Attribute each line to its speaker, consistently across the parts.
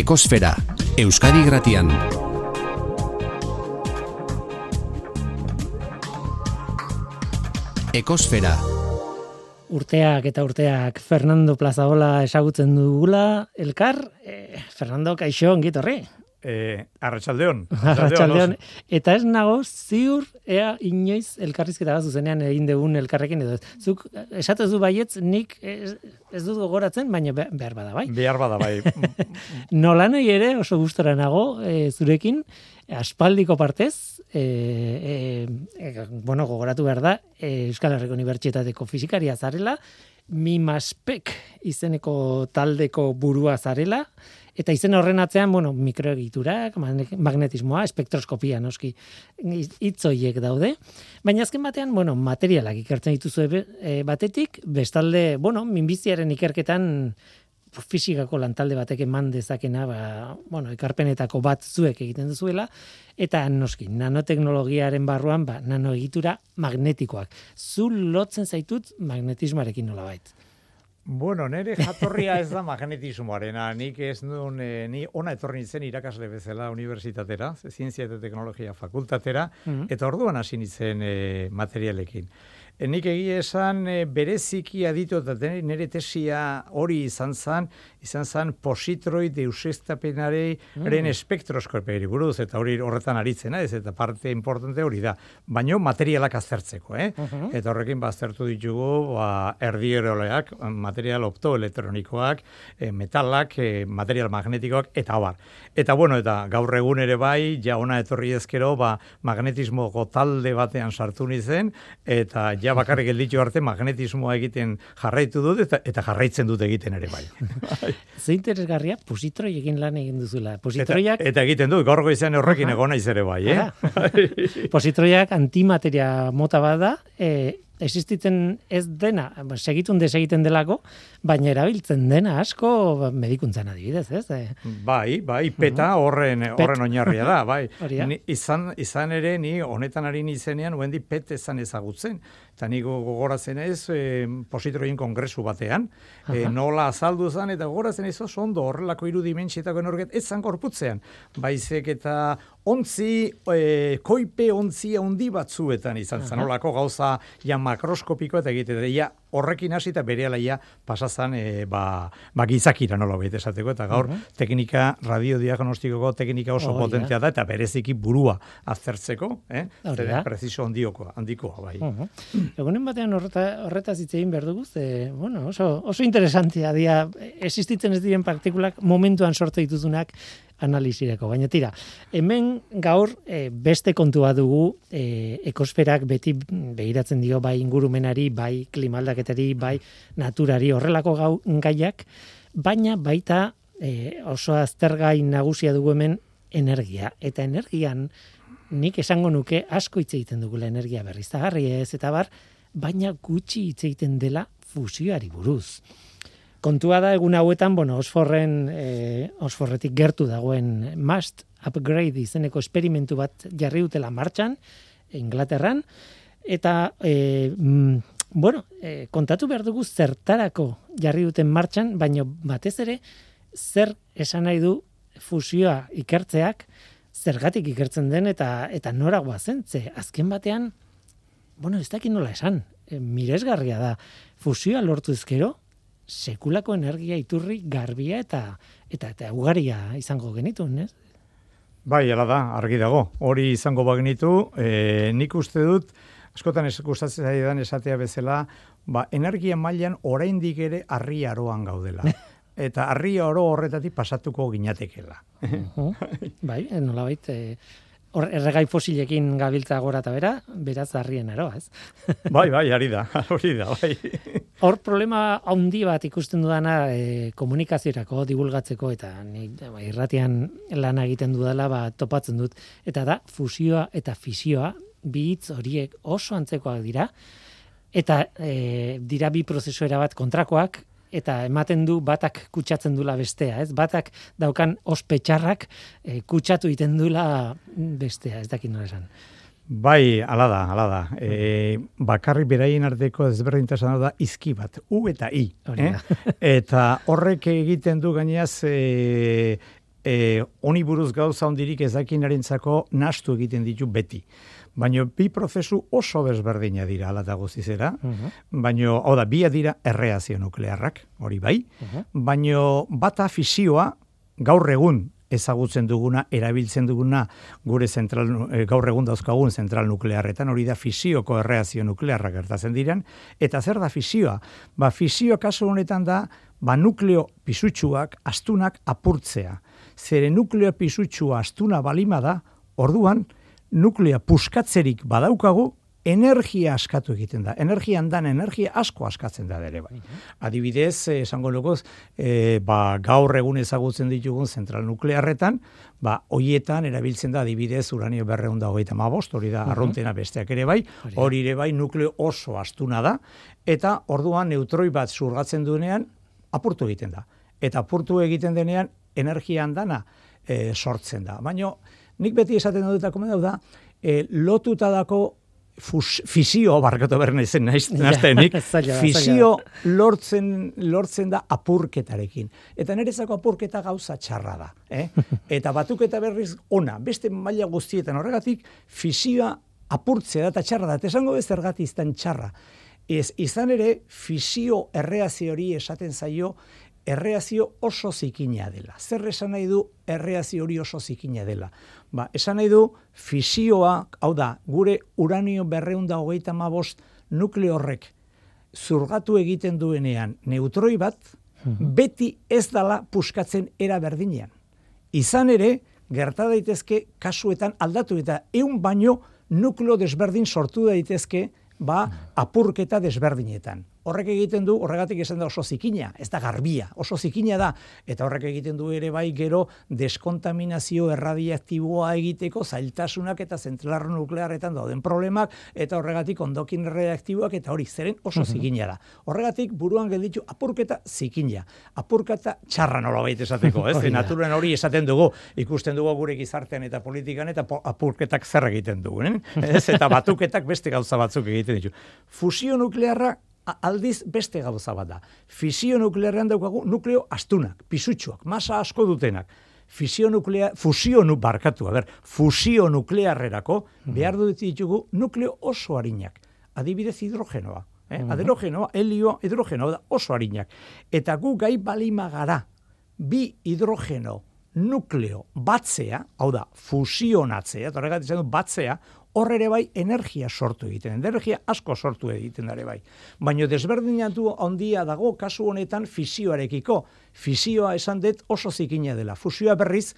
Speaker 1: Ekosfera, Euskadi Gratian. Ekosfera.
Speaker 2: Urteak eta urteak Fernando Plazaola esagutzen dugula, elkar, eh, Fernando Kaixo ongitorri.
Speaker 3: Eh, Arratsaldeon.
Speaker 2: Arratsaldeon. Eta ez nago ziur ea inoiz elkarrizketa bat zuzenean egin dugun elkarrekin edo. Zuk esatez du baietz nik ez, ez dut gogoratzen, baina be- behar bada bai.
Speaker 3: Behar bada bai.
Speaker 2: Nolanei ere oso gustora nago e, zurekin, aspaldiko partez, e, e, e, bueno, gogoratu behar da, e, Euskal Herriko Unibertsitateko fizikaria zarela, Mimaspek izeneko taldeko burua zarela, eta izen horren atzean, bueno, mikroegiturak, magne- magnetismoa, spektroskopia noski hitzoiek daude, baina azken batean, bueno, materialak ikertzen dituzu e, batetik, bestalde, bueno, minbiziaren ikerketan fizikako lantalde batek eman dezakena, ba, bueno, ekarpenetako bat zuek egiten duzuela, eta noski, nanoteknologiaren barruan, ba, nanoegitura magnetikoak. Zu lotzen zaitut magnetismarekin nolabait.
Speaker 3: Bueno, nere jatorria ez da magnetismoarena. Nik ez nuen, eh, ni ona etorri nintzen irakasle bezala unibertsitatera, zientzia eta teknologia fakultatera,
Speaker 2: Mhm.
Speaker 3: eta orduan hasi nintzen eh, materialekin. E, nik egia esan e, bereziki aditu eta nire tesia hori izan zan, izan zan positroid eusestapenaren espektroskopeari buruz, eta hori horretan aritzen, ez, eta parte importante hori da. Baino materialak aztertzeko, eh? Eta horrekin baztertu ditugu ba, erdieroleak, material optoelektronikoak, e, metalak, e, material magnetikoak, eta abar. Eta bueno, eta gaur egun ere bai, ja ona etorri ezkero, ba, magnetismoko talde batean sartu nizen, eta ja bakarrik gelditu arte magnetismoa egiten jarraitu dut, eta, eta jarraitzen dut egiten ere bai.
Speaker 2: Ze interesgarria, positroiekin lan egin duzula.
Speaker 3: Eta,
Speaker 2: Positroiak,
Speaker 3: eta egiten dut, gaur goizean horrekin egon naiz ere bai, eh?
Speaker 2: positroiak antimateria mota bat da, e, existitzen ez dena, ba, segitun desegiten delako, baina erabiltzen dena asko ba, medikuntzan adibidez, ez? E,
Speaker 3: Bai, bai, peta horren horren oinarria da, bai. Ni, izan, izan ere ni honetan ari nizenean uendi pet ezan ezagutzen. Eta ni gogoratzen ez e, positroien kongresu batean, e, nola azaldu zen, eta gogoratzen ez oso ondo horrelako irudimentsietako enorget ez zan korputzean. Baizek eta ontzi, e, koipe ontzi handi batzuetan izan zen, nolako gauza ja makroskopiko eta egite, ja horrekin hasi eta bere ja pasazan e, ba, ba gizakira nola baita esateko, eta gaur teknika, radiodiagnostikoko teknika oso
Speaker 2: da.
Speaker 3: potentea da, eta bereziki burua aztertzeko, eh?
Speaker 2: Da.
Speaker 3: Preciso handiokoa, handikoa, bai.
Speaker 2: Uh Egunen batean horreta, horretaz hitz egin behar dugu, ze, bueno, oso, oso interesantia dia, existitzen ez diren partikulak momentuan sortu dituzunak analizireko. Baina tira, hemen gaur e, beste kontua dugu e, ekosferak beti begiratzen dio bai ingurumenari, bai klimaldaketari, bai naturari horrelako gau, gaiak, baina baita e, oso aztergai nagusia dugu hemen energia. Eta energian nik esango nuke asko hitz egiten dugula energia berriztagarri ez eta bar, baina gutxi hitz egiten dela fusioari buruz. Kontua da egun hauetan, bueno, Osforren, eh, Osforretik gertu dagoen Must Upgrade izeneko esperimentu bat jarri dutela martxan, Inglaterran, eta, mm, bueno, eh, kontatu behar dugu zertarako jarri duten martxan, baina batez ere, zer esan nahi du fusioa ikertzeak, zergatik ikertzen den eta eta nora goazen, ze azken batean, bueno, ez dakit nola esan, e, miresgarria da, fusioa lortu ezkero, sekulako energia iturri garbia eta eta eta ugaria izango genitun, ez?
Speaker 3: Bai, ala da, argi dago. Hori izango bagnitu, e, nik uste dut, askotan ez gustatzen zaidan esatea bezala, ba, energia mailan oraindik ere harri aroan gaudela. Eta harri aro horretatik pasatuko ginatekela.
Speaker 2: Uh, bai, eh, nolabait, e, hor erregai fosilekin gabiltza gora eta bera, beraz harrien aroa, ez?
Speaker 3: bai, bai, ari da, hori da, bai.
Speaker 2: Hor problema handi bat ikusten dudana e, komunikaziorako, divulgatzeko eta ni ba, irratian lana egiten dudala ba, topatzen dut. Eta da, fusioa eta fisioa, bi hitz horiek oso antzekoak dira, eta e, dira bi prozesu erabat kontrakoak, eta ematen du batak kutsatzen dula bestea, ez? Batak daukan ospetxarrak e, kutsatu egiten dula bestea, ez dakit nola esan.
Speaker 3: Bai, ala da, ala da. E, bakarrik beraien arteko ezberdintasuna da izki bat, U eta I.
Speaker 2: Hori
Speaker 3: Eh? Eta horrek egiten du gainaz e, e, honi buruz gauza hondirik ezakinarentzako nastu egiten ditu beti. Baina bi prozesu oso desberdina dira ala da guztizera,
Speaker 2: Mhm.
Speaker 3: baina, hau da, bia dira erreazio nuklearrak, hori bai,
Speaker 2: Mhm.
Speaker 3: baina bata fisioa gaur egun ezagutzen duguna, erabiltzen duguna gure zentral, eh, gaur egun dauzkagun zentral nuklearretan, hori da fisioko erreazio nuklearrak gertatzen diren, eta zer da fisioa? Ba, fisioa kasu honetan da, ba, nukleo pisutsuak, astunak apurtzea. Zere nukleo pisutxua astuna balima da, orduan, nuklea puskatzerik badaukagu, energia askatu egiten da. Energian dan energia asko askatzen da ere bai. Adibidez, eh, esango lukoz, eh, ba, gaur egun ezagutzen ditugun zentral nuklearretan, ba, hoietan erabiltzen da adibidez uranio berreun da hogeita mabost, hori da arruntena besteak ere bai,
Speaker 2: Hori
Speaker 3: ere bai nukleo oso astuna da, eta orduan neutroi bat zurgatzen duenean apurtu egiten da. Eta apurtu egiten denean energian dana eh, sortzen da. Baina nik beti esaten dut komenda da, eh, lotuta dako fus, fisio barkatu behar naizen naiz, naztenik, fisio lortzen, lortzen da apurketarekin. Eta niretzako apurketa gauza txarra da. Eh? Eta batuketa berriz ona, beste maila guztietan horregatik, fisioa apurtzea da eta txarra da. Eta esango bez zergatik izan txarra. Ez, izan ere, fisio erreazio hori esaten zaio, erreazio oso zikina dela. Zer esan nahi du erreazio hori oso zikina dela? Ba, esan nahi du fisioa, hau da, gure uranio berreunda hogeita mabost nukleo horrek zurgatu egiten duenean neutroi bat, beti ez dala puskatzen era berdinean. Izan ere, gerta daitezke kasuetan aldatu eta eun baino nukleo desberdin sortu daitezke ba apurketa desberdinetan. Horrek egiten du, horregatik esan da oso zikina, ez da garbia, oso zikina da, eta horrek egiten du ere bai gero deskontaminazio erradiaktiboa egiteko zailtasunak eta zentral nuklearretan dauden problemak, eta horregatik ondokin reaktiboak eta hori zeren oso zikina da. Horregatik buruan gelditu apurketa zikina, apurketa txarra nola baita esateko, ez? Naturan hori esaten dugu, ikusten dugu gure gizartean eta politikan eta apurketak zer egiten dugu, eh? ez? Eta batuketak beste gauza batzuk egiten ditu. Fusio nuklearra aldiz beste gauza bat da. Fisio nuklearrean daukagu nukleo astunak, pisutsuak, masa asko dutenak. Fisio nuklea, fusio nu, barkatu, a ber, fusio nuklearrerako behar dut ditugu nukleo oso harinak. Adibidez hidrogenoa. Eh? Hidrogenoa, helio, hidrogenoa da oso harinak. Eta gu gai balima gara, bi hidrogeno nukleo batzea, hau da, fusionatzea, eta horregatik du batzea, hor ere bai energia sortu egiten, energia asko sortu egiten da ere bai. Baina desberdinatu handia dago kasu honetan fisioarekiko. Fisioa esan dut oso zikina dela. Fusioa berriz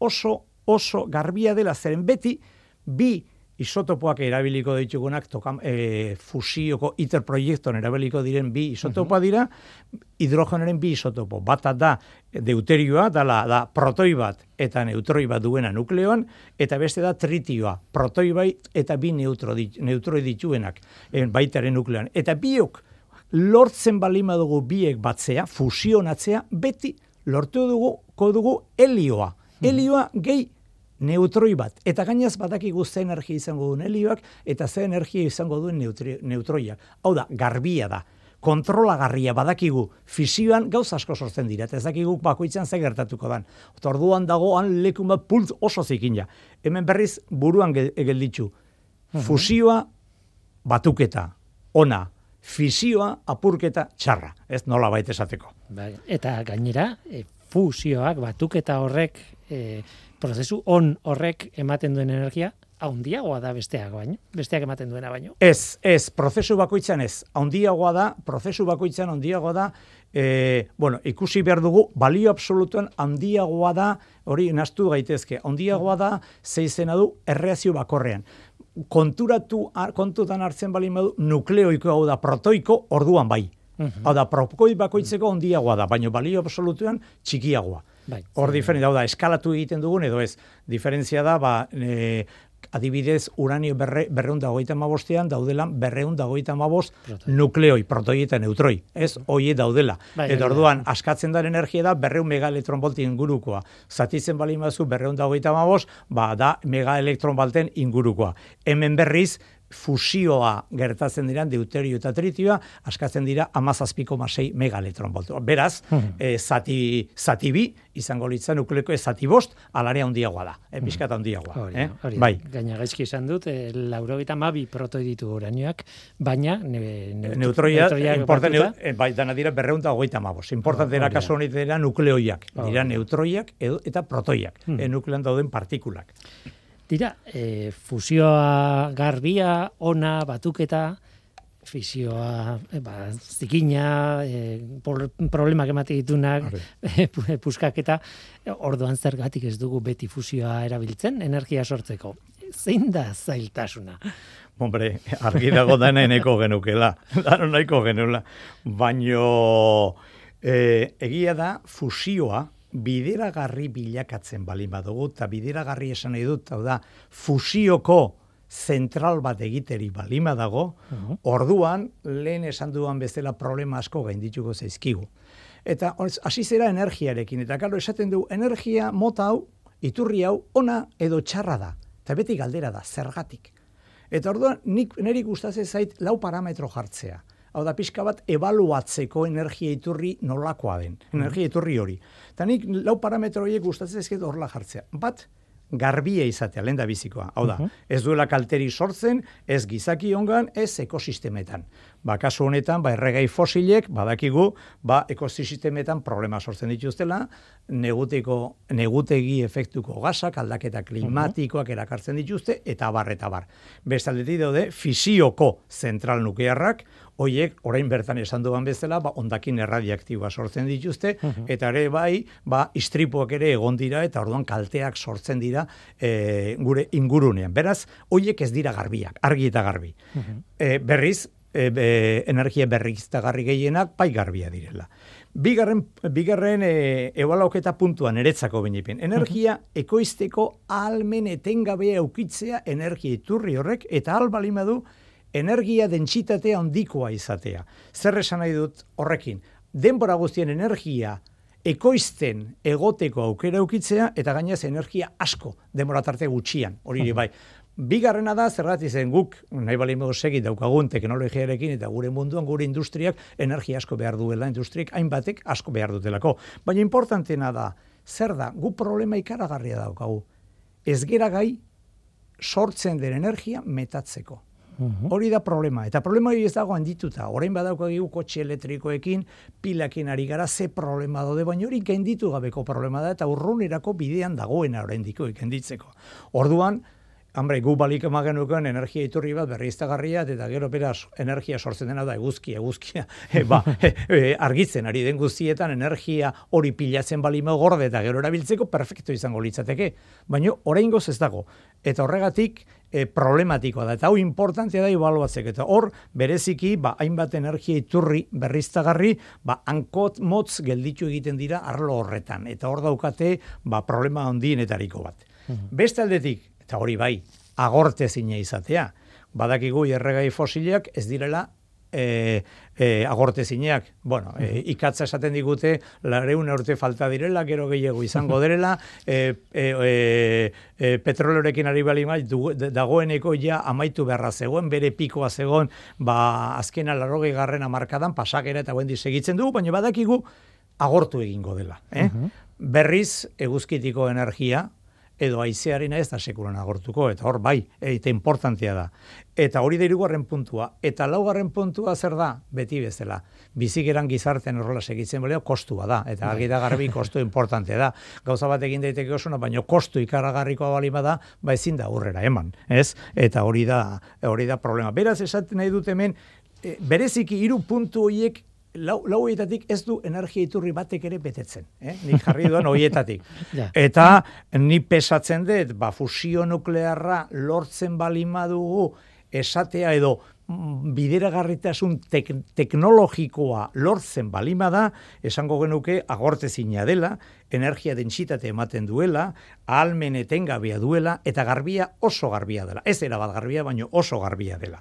Speaker 3: oso oso garbia dela zeren beti bi isotopoak erabiliko ditugunak tokan, e, fusioko ITER proiektuan erabiliko diren bi isotopoa dira, hidrogenoren bi isotopo. Bata da deuterioa, dala, da protoi bat eta neutroi bat duena nukleoan, eta beste da tritioa, protoi bai eta bi neutro, neutroi dituenak e, baitaren nukleoan. Eta biok lortzen balima dugu biek batzea, fusionatzea, beti lortu dugu, dugu helioa. Helioa gehi neutroi bat. Eta gainaz badakigu ze energia izango duen helioak eta ze energia izango duen neutri, neutroiak. Hau da, garbia da. Kontrolagarria badakigu fisioan gauza asko sortzen dira, ez dakigu bakoitzan ze gertatuko dan. Eta orduan dagoan lekun bat pultz oso zikina. Hemen berriz buruan gel- gelditzu. Fusioa batuketa, ona, fisioa apurketa txarra. Ez nola baita esateko.
Speaker 2: Bai, eta gainera, e, fusioak, batuketa horrek, e, prozesu on horrek ematen duen energia, haundiagoa da besteak baino, besteak ematen duena baino.
Speaker 3: Ez, ez, prozesu bakoitzan ez. Handiagoa da, prozesu bakoitzan handiagoa da, e, bueno, ikusi behar dugu, balio absolutuan handiagoa da, hori nastu gaitezke, handiagoa da, zeizena du, erreazio bakorrean. Konturatu, kontutan hartzen bali badu, nukleoiko hau da, protoiko, orduan bai. Hau da, propoi bakoitzeko handiagoa da, baina balio absolutuan txikiagoa.
Speaker 2: Bai.
Speaker 3: Hor diferentzia hau da, eskalatu egiten dugun edo ez. Diferentzia da, ba, e, adibidez, uranio berre, berreun da hogeita mabostean daudela berreun da hogeita mabost nukleoi, protoi eta neutroi. Ez, hoie daudela.
Speaker 2: Bai,
Speaker 3: eta
Speaker 2: da.
Speaker 3: orduan, askatzen den energia da berreun megaelektronvolti ingurukoa. Zatitzen bali mazu berreun da hogeita mabost, ba, da megaelektronvolten ingurukoa. Hemen berriz, fusioa gertatzen dira deuterio eta tritioa, askatzen dira amazazpiko masei megaletron voltu. Beraz,
Speaker 2: Mhm.
Speaker 3: eh, zati, zati bi, izango litzen nukleeko ez zati bost, alarea handiagoa da, eh, pixkat handiagoa.
Speaker 2: Hori,
Speaker 3: eh?
Speaker 2: hori.
Speaker 3: Bai,
Speaker 2: Gaina gaizki esan dut, e, laurogeita mabi protoi ditu uranioak, baina ne, ne,
Speaker 3: neutroia,
Speaker 2: neutroiak
Speaker 3: importan,
Speaker 2: batuta-
Speaker 3: eh, bai, dana dira berreunta hogeita mabos. Importante
Speaker 2: Oh,
Speaker 3: dira kasu honetan dira nukleoiak, dira neutroiak edo, eta protoiak,
Speaker 2: Hmm.
Speaker 3: eh, nuklean dauden partikulak.
Speaker 2: Dira, e, fusioa garbia, ona, batuketa, fisioa, e, ba, zikina, e, problemak emate ditunak,
Speaker 3: Hori.
Speaker 2: e, puskaketa, e, orduan zergatik ez dugu beti fusioa erabiltzen, energia sortzeko. Zein da zailtasuna?
Speaker 3: Hombre, argi dago dana eneko genukela, dano nahiko genuela. Baino, e, egia da, fusioa, bideragarri bilakatzen balin badugu, eta bideragarri esan nahi dut, hau da, fusioko zentral bat egiteri balin badago, orduan, lehen esan duan bezala problema asko gaindituko zaizkigu. Eta hasi zera energiarekin, eta kalo esaten du, energia mota hau, iturri hau, ona edo txarra da. Eta beti galdera da, zergatik. Eta orduan, nik niri gustatzen zait lau parametro jartzea. Hau da, pixka bat ebaluatzeko energia iturri nolakoa den. Energia iturri hori. Eta nik lau parametro horiek gustatzen zaizkit horrela jartzea. Bat, garbia izatea, lehen da bizikoa. Hau da, ez duela kalteri sortzen, ez gizaki ongan, ez ekosistemetan. Ba, kasu honetan, ba, erregai fosilek, badakigu, ba, ekosistemetan problema sortzen dituztela, neguteko, negutegi efektuko gasak, aldaketa klimatikoak erakartzen dituzte, eta bar, eta bar. Bestaldetik daude, fisioko zentral nuklearrak, hoiek orain bertan esan duan bezala, ba, ondakin erradiaktiboa sortzen dituzte, eta ere bai, ba, istripuak ere egon dira, eta orduan kalteak sortzen dira e, gure ingurunean. Beraz, hoiek ez dira garbiak, argi eta garbi. e, berriz, e, be, energia berriztagarri gehienak bai garbia direla. Bigarren, bigarren e, ebaloketa puntuan eretzako binipen. Energia ekoizteko almen etengabea eukitzea energia iturri horrek, eta albalima du energia dentsitatea handikoa izatea. Zer esan nahi dut horrekin? Denbora guztien energia ekoizten egoteko aukera eukitzea eta gainez energia asko denbora tarte gutxian. Hori ere bai. Bigarrena da, zergatik zen guk, nahi bali segi daukagun teknologiarekin eta gure munduan, gure industriak energia asko behar duela, industriak hainbatek asko behar dutelako. Baina importantena da, zer da, gu problema ikaragarria daukagu. Ez gera gai sortzen den energia metatzeko. Hori da problema. Eta problema hori ez dago handituta. Orain badaukagu kotxe elektrikoekin, pilakin ari gara, ze problema daude, baina hori gainditu gabeko problema da, eta urrunerako bidean dagoena oraindiko ikenditzeko. Orduan, Hambre, gu balik emagenuken energia iturri bat berriztagarria, eta gero beraz energia sortzen dena da eguzkia, eguzkia, e, ba, e, e, argitzen ari den guztietan energia hori pilatzen balima gorde eta gero erabiltzeko perfecto izango litzateke. Baina oraingoz ez dago. Eta horregatik e, problematikoa da. Eta hau importantea da ebaluatzeko. Eta hor, bereziki, ba, hainbat energia iturri berriztagarri, ba, hankot motz gelditu egiten dira arlo horretan. Eta hor daukate, ba, problema handienetariko bat. Beste aldetik, eta hori bai, agorte zine izatea. Badakigu erregai fosiliak ez direla e, e, agorte zineak. Bueno, e, ikatza esaten digute, lareun urte falta direla, gero gehiago izango direla, e, e, e, e, petroleorekin ari bali mai, du- dagoeneko ja amaitu beharra zegoen, bere pikoa zegoen, ba, azkena larrogei garren amarkadan, pasakera eta guendi segitzen dugu, baina badakigu agortu egingo dela. Eh? Berriz, eguzkitiko energia, edo aizearena ez da sekulan agortuko, eta hor bai, eta importantea da. Eta hori da hirugarren puntua. Eta laugarren puntua zer da? Beti bezala. Bizigeran gizartean horrela segitzen baleo, kostua da. Eta argi da garbi kostu importantea da. Gauza bat egin daiteke osuna, baina kostu ikaragarrikoa bali bada, ba ezin da aurrera eman, ez? Eta hori da, hori da problema. Beraz esaten nahi dut hemen, e, bereziki hiru puntu horiek lau, lau horietatik ez du energia iturri batek ere betetzen. Eh? Nik jarri duan horietatik.
Speaker 2: Ja.
Speaker 3: Eta ni pesatzen dut, ba, fusio nuklearra lortzen balima dugu esatea edo bideragarritasun tek teknologikoa lortzen balima da, esango genuke agortezina dela, energia dentsitate ematen duela, ahalmen etengabea duela, eta garbia oso garbia dela. Ez era bat garbia, baino oso garbia dela.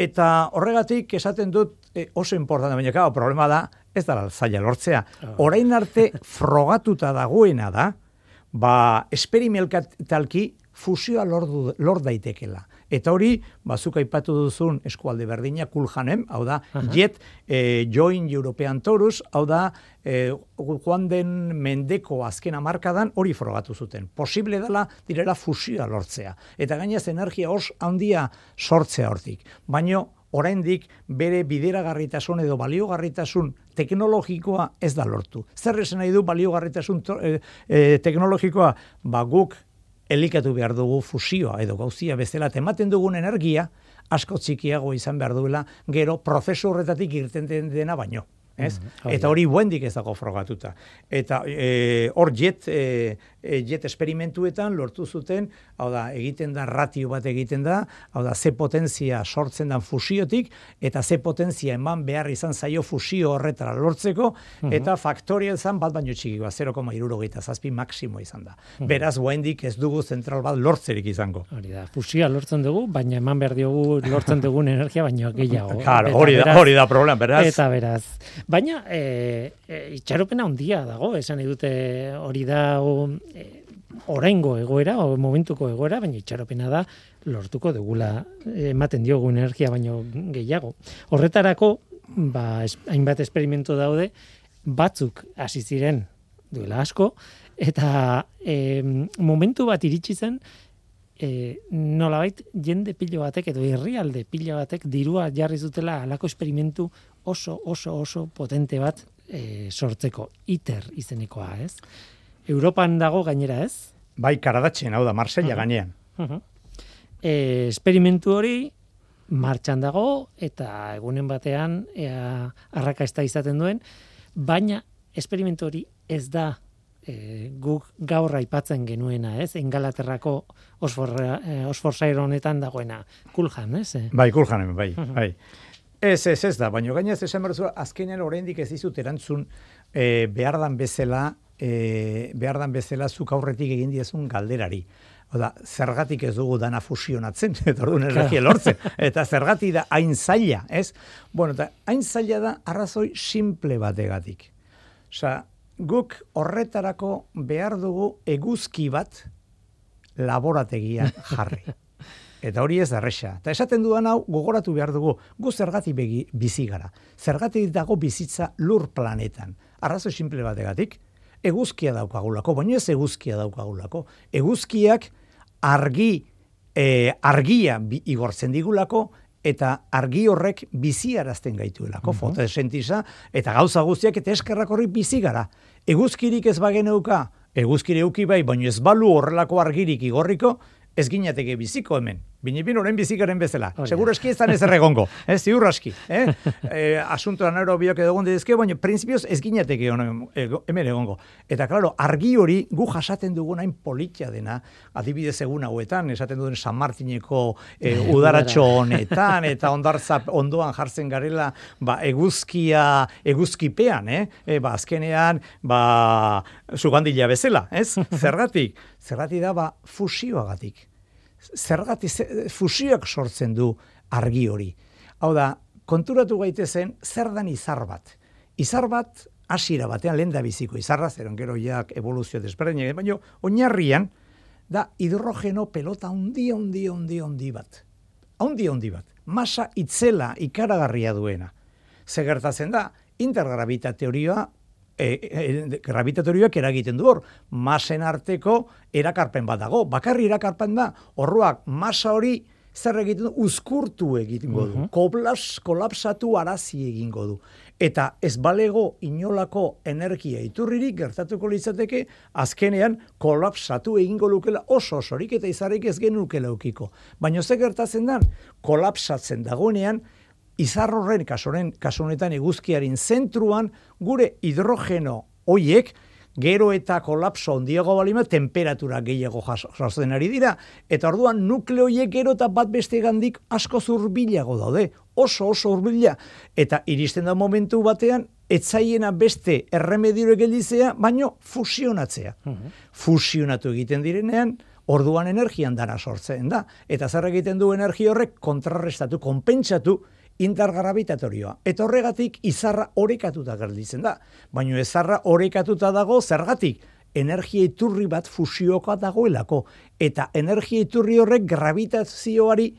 Speaker 3: Eta horregatik esaten dut eh, oso importante, baina claro, problema da, ez da zaila lortzea. Orain arte frogatuta dagoena da, ba, esperimentalki fusioa lor, lor daitekela. Eta hori, bazuk aipatu duzun eskualde berdina, kuljanem, hau da, jet, e, join European Taurus, hau da, e, joan den mendeko azken amarkadan hori frogatu zuten. Posible dela direla fusioa lortzea. Eta gainaz energia os handia sortzea hortik. Baino, oraindik bere bideragarritasun edo baliogarritasun teknologikoa ez da lortu. Zer esan nahi du baliogarritasun e, e, teknologikoa? Ba guk elikatu behar dugu fusioa edo gauzia bezala ematen dugun energia asko txikiago izan behar duela gero prozesu horretatik irten dena baino. Ez? Mm, eta hori buendik ez dago frogatuta. Eta e, hor jet, e, e, jet esperimentuetan lortu zuten, hau da, egiten da ratio bat egiten da, hau da, ze potentzia sortzen dan fusiotik, eta ze potentzia eman behar izan zaio fusio horretara lortzeko, mhm. eta faktorial zan bat baino txikikoa, 0,irurogeita zazpi maksimo izan da. Mhm. Beraz, buendik ez dugu zentral bat lortzerik izango.
Speaker 2: Hori da, fusioa lortzen dugu, baina eman behar diogu lortzen dugun energia, baino gehiago.
Speaker 3: Claro, hori da, hori da problem, beraz.
Speaker 2: Eta beraz. Baina, e, e, itxaropena handia dago, esan edute hori da e, oraingo egoera, o momentuko egoera, baina itxaropena da lortuko dugula ematen diogu energia baino gehiago. Horretarako, ba, hainbat esperimentu daude, batzuk hasi ziren duela asko, eta e, momentu bat iritsi zen, e, nolabait jende pilo batek edo herrialde pilo batek dirua jarri zutela alako esperimentu oso oso oso potente bat e, sortzeko ITER izenekoa, ez? Europan dago gainera, ez?
Speaker 3: Bai, karadatzen, hau da, Marsella uh gainean.
Speaker 2: Uh e, esperimentu hori martxan dago eta egunen batean ea arrakasta izaten duen, baina esperimentu hori ez da e, guk gaur aipatzen genuena, ez? Engalaterrako osforzair e, honetan dagoena. Kuljan, ez?
Speaker 3: Bai, kuljan, bai, bai. Ez, ez, ez da, baina gainaz esan berzu, azkenean oraindik ez dizut erantzun e, behar dan bezala, e, behar dan bezala zuk aurretik egin diezun galderari. Oda, zergatik ez dugu dana fusionatzen, eta orduan energia lortzen, eta zergatik da hain zaila, ez? Bueno, eta hain zaila da arrazoi simple bategatik. Osa, guk horretarako behar dugu eguzki bat laborategia jarri. Eta hori ez darresa. Eta esaten dudan hau gogoratu behar dugu, gu zergatik begi bizi gara. Zergatik dago bizitza lur planetan. Arrazo simple bategatik, eguzkia daukagulako, baina ez eguzkia daukagulako. Eguzkiak argi, e, argia bi, igortzen digulako, eta argi horrek biziarazten gaituelako, uh -huh. fotosentiza, eta gauza guztiak eta eskerrak horri bizi gara. Eguzkirik ez bageneuka, eguzkire euki bai, baina ez balu horrelako argirik igorriko, ez ginateke biziko hemen. Binipin orain bizikaren bezala. Oh, Seguro eski ez ez erregongo. Ez, ziur aski. Eh? e, asuntoa nero biok edo gonde dizke, baina prinsipioz ez ginateke hemen egongo. Eta, klaro, argi hori gu jasaten dugun hain politia dena, adibidez egun hauetan, esaten duen San Martineko e, udaratxo honetan, eta ondartza ondoan jartzen garela, ba, eguzkia, eguzkipean, eh? E, ba, azkenean, ba, zugandila bezala, ez? Zergatik? Zergatik da, ba, fusioagatik zergati fusioak sortzen du argi hori. Hau da, konturatu gaitezen zer dan izar bat. Izar bat hasiera batean lenda biziko izarra zeron gero jak evoluzio desberdin baina oinarrian da hidrogeno pelota handi handi handi handi bat. Handi handi bat. Masa itzela ikaragarria duena. Ze gertatzen da intergravita teorioa e, e, gravitatorioak eragiten du hor, masen arteko erakarpen bat dago. Bakarri erakarpen da, horroak masa hori zer egiten du, uzkurtu egingo du. Uh kolapsatu arazi egingo du. Eta ez balego inolako energia iturririk gertatuko litzateke, azkenean kolapsatu egingo lukela oso osorik eta izarrik ez genukela ukiko. Baina ze gertatzen dan, kolapsatzen dagoenean, izarroren kasuren kasunetan eguzkiaren zentruan gure hidrogeno hoiek gero eta kolapso ondiago balima temperatura gehiago jasotzen ari dira eta orduan nukleoiek gero eta bat beste gandik asko zurbilago daude oso oso urbila eta iristen da momentu batean etzaiena beste erremediore geldizea baino fusionatzea. Mhm. fusionatu egiten direnean orduan energian dana sortzen da. Eta zer egiten du energia horrek? Kontrarrestatu konpentsatu intergravitatorioa. Eta horregatik izarra orekatuta gelditzen da. Baina ezarra orekatuta dago zergatik energia iturri bat fusioka dagoelako. Eta energia iturri horrek gravitazioari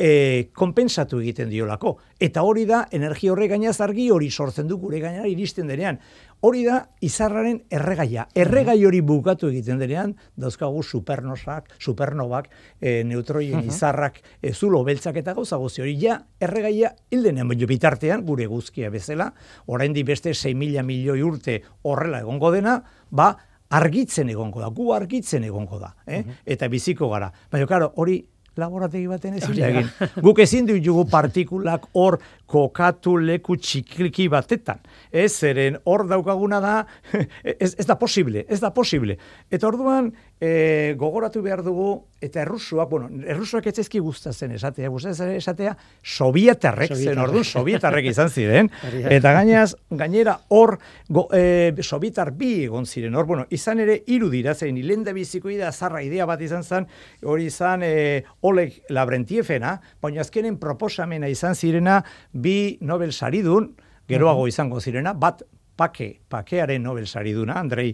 Speaker 3: e, konpensatu egiten diolako. Eta hori da, energia horre gainaz argi hori sortzen du gure gainera iristen denean. Hori da, izarraren erregaia. Erregai hori bukatu egiten denean, dauzkagu supernosak, supernovak, e, neutroien izarrak, e, zulo beltzak eta gauza gozi hori. Ja, erregaia hildenean baino bitartean, gure guzkia bezala, orain di beste 6 mila milioi urte horrela egongo dena, ba, argitzen egongo da, gu argitzen egongo da, eh? eta biziko gara. Baina, karo, hori laborategi baten ezin da egin. Guk ezin ditugu partikulak hor kokatu leku txikliki batetan. Ez, zeren hor daukaguna da, ez, ez da posible, ez da posible. Eta orduan, e, gogoratu behar dugu, eta errusuak, bueno, errusuak ez ezki guztatzen esatea, guztatzen esatea, sovietarrek, zen orduan sovietarrek izan ziren, eta gainaz, gainera hor, go, e, sovietar bi egon ziren, hor, bueno, izan ere, hiru dira, zen, hilenda biziko ida, zarra idea bat izan zen, hori izan, e, Oleg Labrentiefena, baina azkenen proposamena izan zirena bi Nobel saridun, geroago izango zirena, bat pake, pakearen Nobel sariduna, Andrei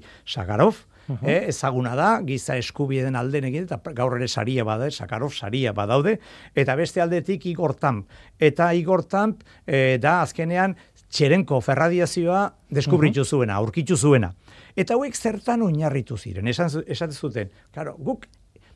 Speaker 3: Sakarov, eh, ezaguna da, giza eskubideen alden egin, eta gaur ere saria bada, Sakarov saria badaude, eta beste aldetik Igor Tamp. Eta Igor Tamp eh, da azkenean txerenko ferradiazioa deskubritu zuena, aurkitu zuena. Eta hauek zertan oinarritu ziren, esan, esan zuten, claro, guk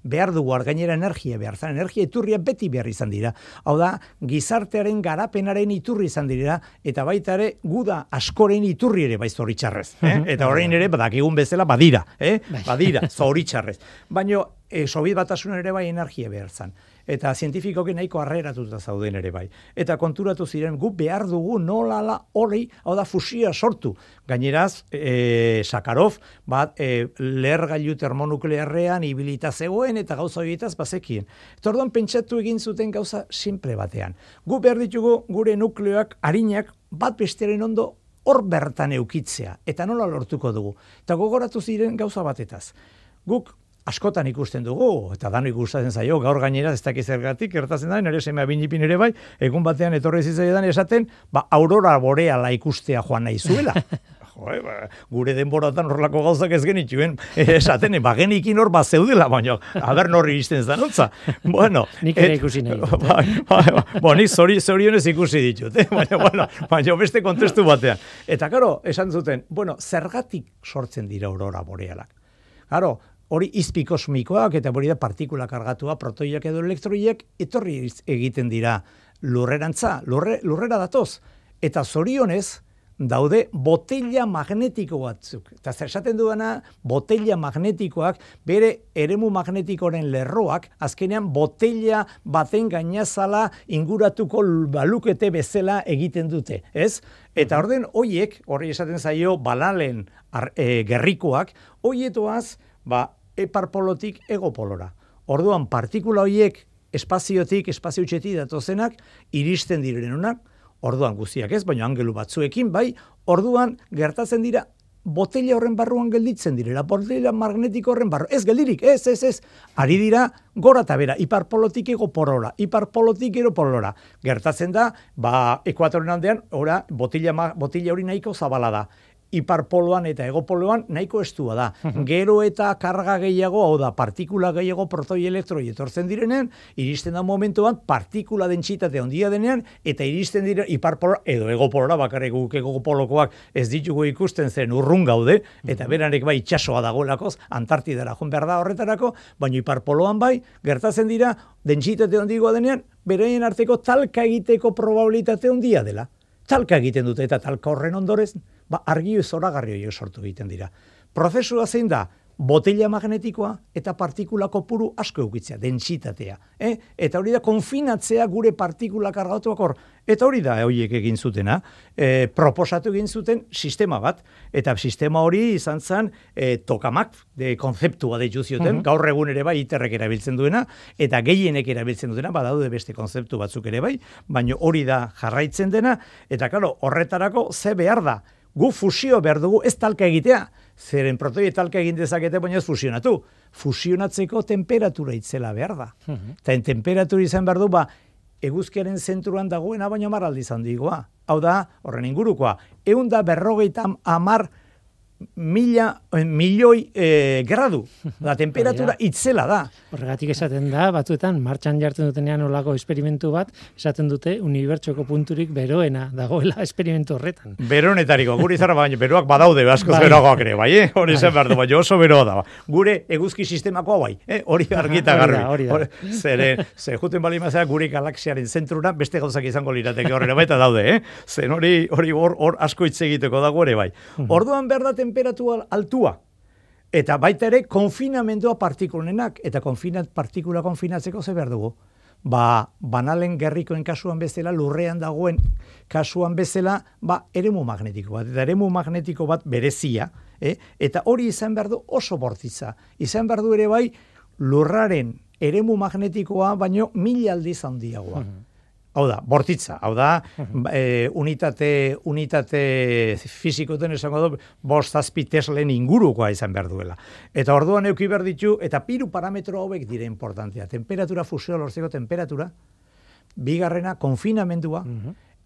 Speaker 3: behar dugu gainera energia behar zen, energia iturria beti behar izan dira. Hau da, gizartearen garapenaren iturri izan dira, eta baita ere, guda askoren iturri ere bai zoritxarrez. Eh? Eta orain ere, badakigun bezala, badira, eh?
Speaker 2: Bai.
Speaker 3: badira, zoritxarrez. Baina, e, Sobiet batasunen ere bai energia behar zen. Eta zientifikoki nahiko harreratuta zauden ere bai. Eta konturatu ziren, gu behar dugu nolala hori, hau da fusia sortu. Gaineraz, e, Sakarov, bat, e, lehergailu termonuklearrean ibilita zegoen eta gauza horietaz bazekien. Eta orduan pentsatu egin zuten gauza simple batean. Gu behar ditugu gure nukleoak, harinak, bat bestearen ondo hor bertan eukitzea. Eta nola lortuko dugu. Eta gogoratu ziren gauza batetaz. Guk askotan ikusten dugu, eta dano ikusten zaio, gaur gainera ez dakiz zergatik, gertatzen da, nire semea binipin ere bai, egun batean etorri zitzaidan esaten, ba, aurora boreala ikustea joan nahi zuela. Jo, eh, ba, gure denboratan horrelako gauzak ez genituen, esaten, ba, genikin hor bat zeudela, baina, haber norri izten zanotza. Bueno,
Speaker 2: Nik ere ikusi nahi?
Speaker 3: Bai, bai, bai. Bo, nik zori, zorionez ikusi ditut, eh? baina, bueno, baina beste kontestu batean. Eta, karo, esan zuten, bueno, zergatik sortzen dira aurora borealak. Karo, hori izpi kosmikoak eta hori da partikula kargatua, protoiak edo elektroiek, etorri egiten dira lurrerantza, lurre, lurrera datoz. Eta zorionez, daude botella magnetiko batzuk. Eta zer esaten duena, botella magnetikoak, bere eremu magnetikoren lerroak, azkenean botella baten gainazala inguratuko balukete bezala egiten dute, ez? Eta orden hoiek, horri esaten zaio balalen ar, e, gerrikoak, hoietoaz, ba, eparpolotik egopolora. Orduan, partikula hoiek espaziotik, espazio txetik datozenak, iristen direnunak, orduan guztiak ez, baina angelu batzuekin, bai, orduan gertatzen dira botella horren barruan gelditzen direla, botella magnetiko horren barruan, ez geldirik, ez, ez, ez, ari dira gora eta bera, iparpolotik ego polola, iparpolotik ero polora. Gertatzen da, ba, ekuatoren aldean, ora, botella, ma- botella hori nahiko zabala da iparpoloan eta egopoloan nahiko estua da. Gero eta karga gehiago, hau da, partikula gehiago protoi elektroi etortzen direnen, iristen da momentuan partikula dentsitate handia denean, eta iristen dire iparpolo edo egopolora, bakarrik guk egopolokoak ez ditugu ikusten zen urrun gaude, eta beranek bai itxasoa dagoelakoz, Antartidara joan behar da horretarako, baina iparpoloan bai, gertatzen dira, dentsitate handigoa denean, beraien arteko talka egiteko probabilitate handia dela talka egiten dute eta talka horren ondorez, ba, argi zoragarri horiek sortu egiten dira. Prozesua zein da, botella magnetikoa eta partikula kopuru asko eukitzea, dentsitatea. Eh? Eta hori da, konfinatzea gure partikula kargatuak hor. Eta hori da, horiek egin zutena, e, proposatu egin zuten sistema bat, eta sistema hori izan zen e, tokamak, de konzeptua deitu zioten, gaur egun ere bai iterrek erabiltzen duena, eta gehienek erabiltzen duena, badaude beste konzeptu batzuk ere bai, baina hori da jarraitzen dena, eta karo, horretarako ze behar da, gu fusio behar dugu ez talka egitea, zeren protoi talka egin dezakete, baina ez fusionatu. Fusionatzeko temperatura itzela behar da. Eta en temperatura izan behar du, ba, eguzkiaren zentruan dagoena baina maraldi izan digoa. Hau da, horren ingurukoa, egun da berrogeita amar mila, eh, milioi eh, gradu. Da, temperatura
Speaker 2: Hori
Speaker 3: itzela da.
Speaker 2: Horregatik esaten da, batzuetan, martxan jartzen dutenean olako esperimentu bat, esaten dute unibertsoko punturik beroena dagoela esperimentu horretan.
Speaker 3: Beronetariko, gure izarra baina beroak badaude, askoz
Speaker 2: Bai.
Speaker 3: beroagoak ere, bai, eh? hori
Speaker 2: Bai.
Speaker 3: zen behar du, baina oso beroa da. Gure eguzki sistemakoa bai, eh? hori argita
Speaker 2: Hori da,
Speaker 3: garbi.
Speaker 2: hori da.
Speaker 3: Hori- Zeren, ze juten bali mazera gure galaxiaren zentrura beste gauzak izango lirateke horrela baita daude, eh? Zen hori hori hor, hor asko hitz egiteko dago ere bai. Orduan behar da temperatura altua. Eta baita ere konfinamendua partikulenak, eta konfinat, partikula konfinatzeko ze behar dugu. Ba, banalen gerrikoen kasuan bezala, lurrean dagoen kasuan bezala, ba, eremu magnetiko bat. Eta eremu magnetiko bat berezia, eh? eta hori izan behar du oso bortitza. Izan behar du ere bai, lurraren eremu magnetikoa, baino mila aldiz handiagoa. Hau da, bortitza, hau da, ba, e, unitate, unitate fizikoten esango du, bost zazpi teslen ingurukoa izan behar duela. Eta orduan euki behar ditu, eta piru parametro hauek dire importantea. Temperatura, fusioa lortzeko temperatura, bigarrena, konfinamendua,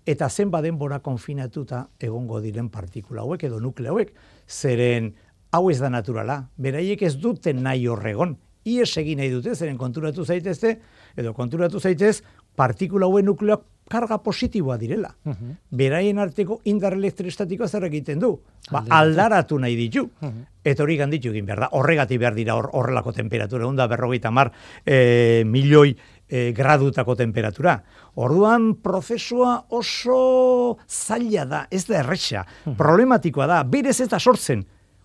Speaker 3: eta zenba denbora konfinatuta egongo diren partikula hauek edo nukleo hauek, zeren hau ez da naturala, beraiek ez duten nahi horregon, ies egin nahi dute, zeren konturatu zaitezte, edo konturatu zaitez, partikula hauen nukleoak karga positiboa direla. Beraien arteko indar elektrostatikoa zer egiten du? Ba, aldaratu nahi ditu. Eta hori ganditu egin behar da. Horregatik behar dira hor, horrelako temperatura. Onda berrogeita mar e, milioi e, gradutako temperatura. Orduan, prozesua oso zaila da, ez da erresa. Problematikoa da, berez ez da sortzen.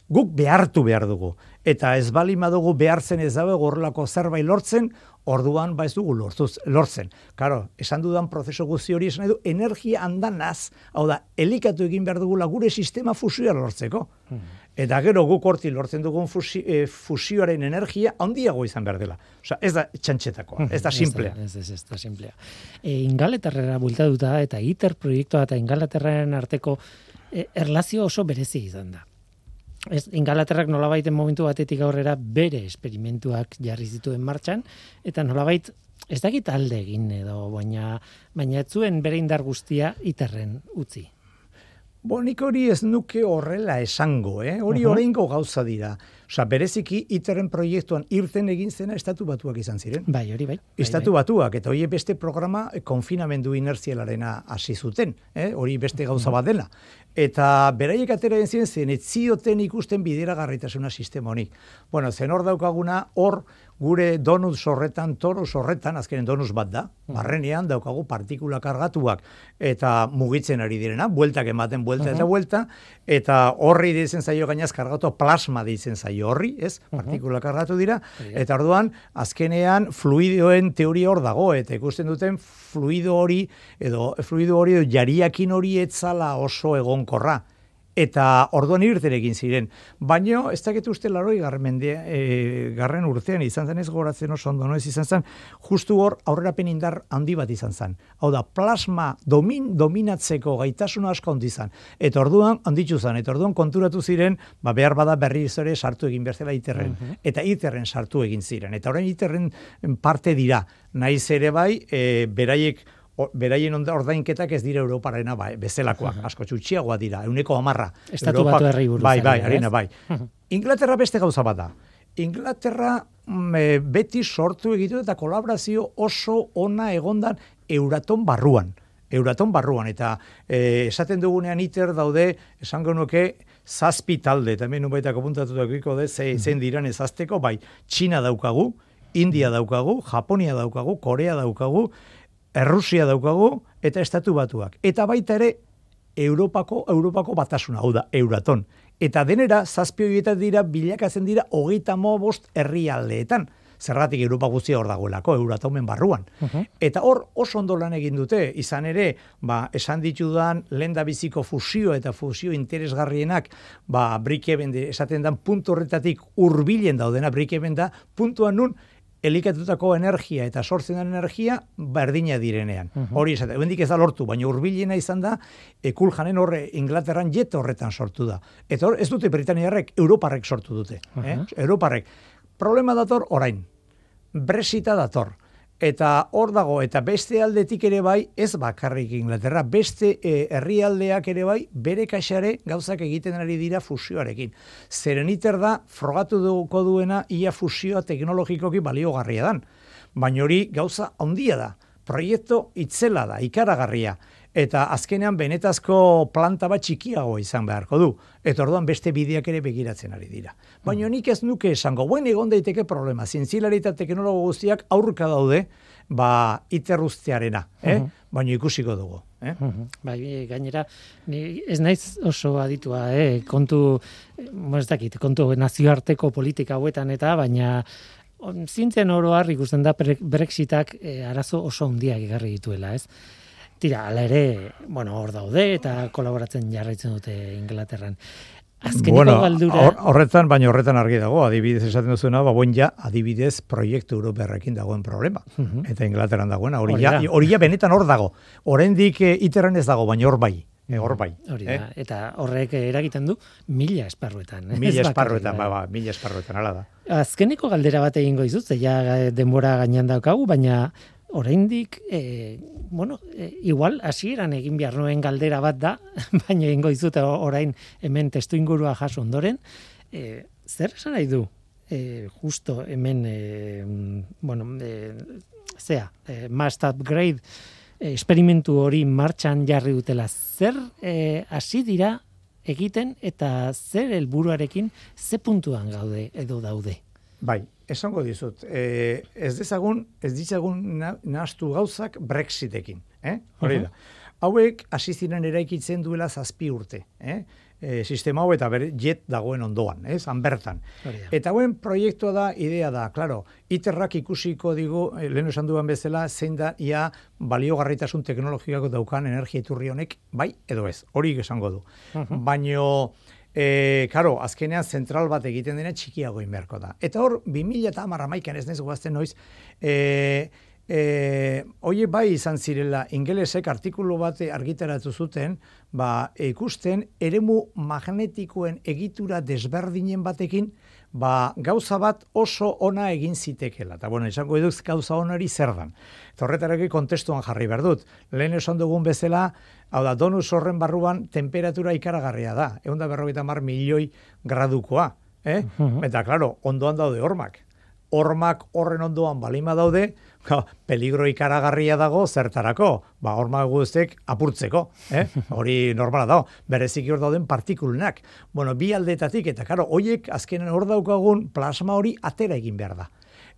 Speaker 3: Guk behartu behar dugu. Eta ez bali madugu behartzen ez dago horrelako zerbait lortzen, orduan ba ez dugu lortuz, lortzen. Karo, esan dudan prozesu guzti hori esan nahi du, energia andanaz, hau da, elikatu egin behar dugula gure sistema fusioa lortzeko. Eta gero guk horti lortzen dugun fusi, eh, fusioaren energia handiago izan behar dela. Osea, ez da txantxetakoa, ez da simplea.
Speaker 2: Ez, ez, ez da simplea. E, Ingalaterrera bultatuta eta ITER proiektua eta Ingalaterraren arteko e, erlazio oso berezi izan da. Ez, Ingalaterrak nolabaiten momentu batetik aurrera bere esperimentuak jarri zituen martxan, eta nolabait ez dakit alde egin edo, baina, baina ez zuen bere indar guztia iterren utzi.
Speaker 3: Bo, nik hori ez nuke horrela esango, eh? Hori
Speaker 2: Mhm.
Speaker 3: oraingo gauza dira. Osea, bereziki iterren proiektuan irten egin zena estatu batuak izan ziren.
Speaker 2: Bai, hori bai. bai,
Speaker 3: Estatu
Speaker 2: bai.
Speaker 3: batuak, eta hori beste programa eh, konfinamendu inertzialarena hasi zuten, eh? hori beste gauza bat dela. Eta beraiek atera den ziren, zen ez zioten ikusten bideragarritasuna sistema honik. Bueno, zen hor daukaguna, hor gure donuz horretan, toruz horretan, azkenen donuz bat da, barrenean daukagu partikula kargatuak, eta mugitzen ari direna, bueltak ematen, buelta eta buelta, eta horri ditzen zaio gainaz kargatu, plasma ditzen zaio horri, ez? Partikula kargatu dira, eta orduan, azkenean fluidoen teoria hor dago, eta ikusten duten fluido hori, edo fluido hori, edo jariakin hori etzala oso egonkorra. Eta orduan irten egin ziren. Baina, ez dakit uste laroi garren, e, garren urtean izan zen ez goratzen oso ondo, no? ez izan zen, justu hor aurrerapen indar handi bat izan zen. Hau da, plasma domin, dominatzeko gaitasuna asko handi zen. Eta orduan handitu zen, eta orduan konturatu ziren, ba, behar bada berri ere sartu egin behar zela iterren. Eta iterren sartu egin ziren. Eta orain iterren parte dira. Naiz ere bai, e, beraiek beraien onda ordainketak ez dira Europarena bai, bezelakoak, asko txutxiagoa dira, euneko amarra.
Speaker 2: Estatu Batuerrei buruz
Speaker 3: Bai,
Speaker 2: ari
Speaker 3: bai,
Speaker 2: da,
Speaker 3: harina, bai. Inglaterra beste gauza bat da. Inglaterra mm, e, beti sortu egitu eta kolaborazio oso ona egondan Euraton barruan. Euraton barruan, eta e, esaten dugunean iter daude, esango nuke, zazpi talde, eta hemen nubaitako puntatu daukiko de, ze, zein diran ezazteko, bai, Txina daukagu, India daukagu, Japonia daukagu, Korea daukagu, Errusia daukagu, eta Estatu Batuak. Eta baita ere, Europako, Europako batasuna, hau da, Euraton. Eta denera, zazpi horietan dira, bilakatzen dira, hogeita bost herrialdeetan. Zergatik Europa guztia hor dagoelako, Euratomen barruan. Eta hor oso ondo lan egin dute, izan ere, ba, esan ditudan lehen da biziko fusio eta fusio interesgarrienak, ba, brikeben esaten dan puntu horretatik hurbilen daudena brikeben da, puntuan nun, elikatutako energia eta sortzen den energia berdina direnean. Hori esate, bendik ez da lortu, baina hurbilena izan da, ekul janen horre Inglaterran jet horretan sortu da. Eta hor, ez dute Britaniarrek, Europarrek sortu dute. eh? Europarrek. Problema dator orain. Brexita dator. Eta hor dago, eta beste aldetik ere bai, ez bakarrik Inglaterra, beste e, herrialdeak ere bai, bere kaxare gauzak egiten ari dira fusioarekin. Zeren iter da, frogatu duko duena, ia fusioa teknologikoki baliogarria dan. Baina hori gauza handia da. Proiektu itzela da, ikaragarria eta azkenean benetazko planta bat txikiago izan beharko du. Eta orduan beste bideak ere begiratzen ari dira. Baina mm. nik ez nuke esango, buen egon daiteke problema, zintzilari eta teknologo guztiak aurka daude, ba, iterruztearena, eh? Mm baina ikusiko dugu. Eh?
Speaker 2: Mm Bai, gainera, ni ez naiz oso aditua, eh? kontu, ez dakit, kontu nazioarteko politika hauetan eta, baina zintzen oro ikusten da Brexitak eh, arazo oso handiak egarri dituela, ez? Tira, ala ere, bueno, hor daude eta kolaboratzen jarraitzen dute Inglaterran. Azkeniko bueno, galdura...
Speaker 3: horretan, baina horretan argi dago, adibidez esaten duzuna, ba, buen ja, adibidez proiektu europerrekin dagoen problema. Eta Inglaterran dagoen, hori ja, hori ja benetan hor dago. Horendik e, iterren ez dago, baina hor bai. E, hor bai.
Speaker 2: Hori da, eh? eta horrek eragiten du mila esparruetan.
Speaker 3: Mila esparruetan, ba, ba, mila esparruetan, ala da.
Speaker 2: Azkeniko galdera bat egingo izut, ja denbora gainean daukagu, baina oraindik e, bueno, e, igual hasieran egin behar nuen galdera bat da, baina egingo dizut orain hemen testu ingurua jaso ondoren, e, zer esan nahi du? E, justo hemen e, bueno, e, zea, e, must upgrade esperimentu hori martxan jarri dutela. Zer e, hasi dira egiten eta zer helburuarekin ze puntuan gaude edo daude?
Speaker 3: Bai, esango dizut, e, ez dezagun, ez ditzagun nahastu gauzak Brexitekin, eh? Hori da. Hauek hasi ziren eraikitzen duela zazpi urte, eh? E, sistema hau eta ber, jet dagoen ondoan, ez, han bertan. Eta hauen proiektua da, idea da, claro, iterrak ikusiko digu, e, lehen esan duan bezala, zein da, ia baliogarritasun teknologiako daukan energia iturri honek, bai edo ez, hori esango du. Uh -huh. Baino, E, karo, azkenean zentral bat egiten dena txikiago inberko da. Eta hor, 2000 eta amarra maikan ez nezu guazten noiz, e, e, oie bai izan zirela, ingelesek artikulu bat argitaratu zuten, ba, ikusten, eremu magnetikoen egitura desberdinen batekin, ba, gauza bat oso ona egin zitekela. Eta bueno, izango eduz gauza onari zer dan. Torretarek kontestuan jarri behar dut. Lehen esan dugun bezala, hau da, donus horren barruan temperatura ikaragarria da. Egun da berrogeita mar milioi gradukoa. Eh? Eta, klaro, ondoan daude hormak. Hormak horren ondoan balima daude, peligro ikaragarria dago zertarako, ba, horma guztek apurtzeko, eh? hori normala dago, berezik hor dauden partikulenak. Bueno, bi aldetatik, eta karo, hoiek azkenen hor daukagun plasma hori atera egin behar da.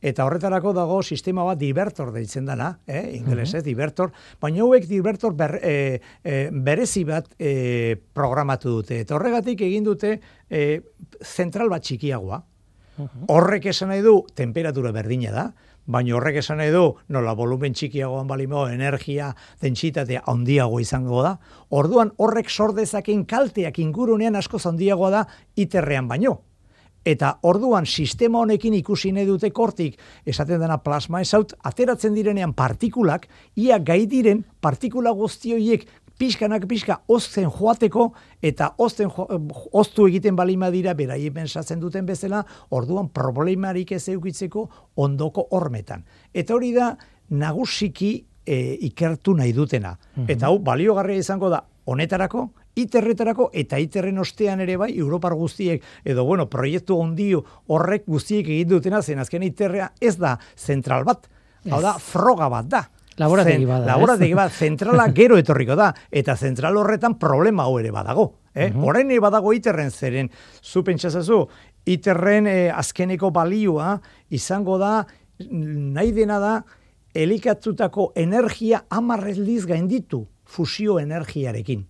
Speaker 3: Eta horretarako dago sistema bat divertor deitzen dana, eh? ingeles, uh divertor, baina hauek divertor ber, e, e, berezi bat e, programatu dute. Eta horregatik egin dute e, zentral bat txikiagoa. Horrek esan nahi du temperatura berdina da, baina horrek esan du, nola volumen txikiagoan balimo, energia, dentsitatea handiago izango da, orduan horrek sordezaken kalteak ingurunean asko handiagoa da iterrean baino. Eta orduan sistema honekin ikusi nahi dute kortik, esaten dena plasma esaut, ateratzen direnean partikulak, ia gai diren partikula guztioiek pixkanak pixka ozten joateko eta ozten oztu egiten balima dira beraien pensatzen duten bezala, orduan problemarik ez eukitzeko ondoko hormetan. Eta hori da nagusiki e, ikertu nahi dutena. Mhm. Eta hau baliogarria izango da honetarako, iterretarako eta iterren ostean ere bai Europar guztiek edo bueno, proiektu ondio horrek guztiek egin dutena zen azken iterrea ez da zentral bat. Hau da, froga bat da.
Speaker 2: Laborategi bada.
Speaker 3: Laborategi bat, zentrala gero etorriko da. Eta zentral horretan problema hau ere badago. Eh? Uh -huh. badago iterren zeren. Zu pentsazazu, iterren eh, azkeneko balioa izango da, nahi dena da, elikatzutako energia amarrezliz gainditu fusio energiarekin.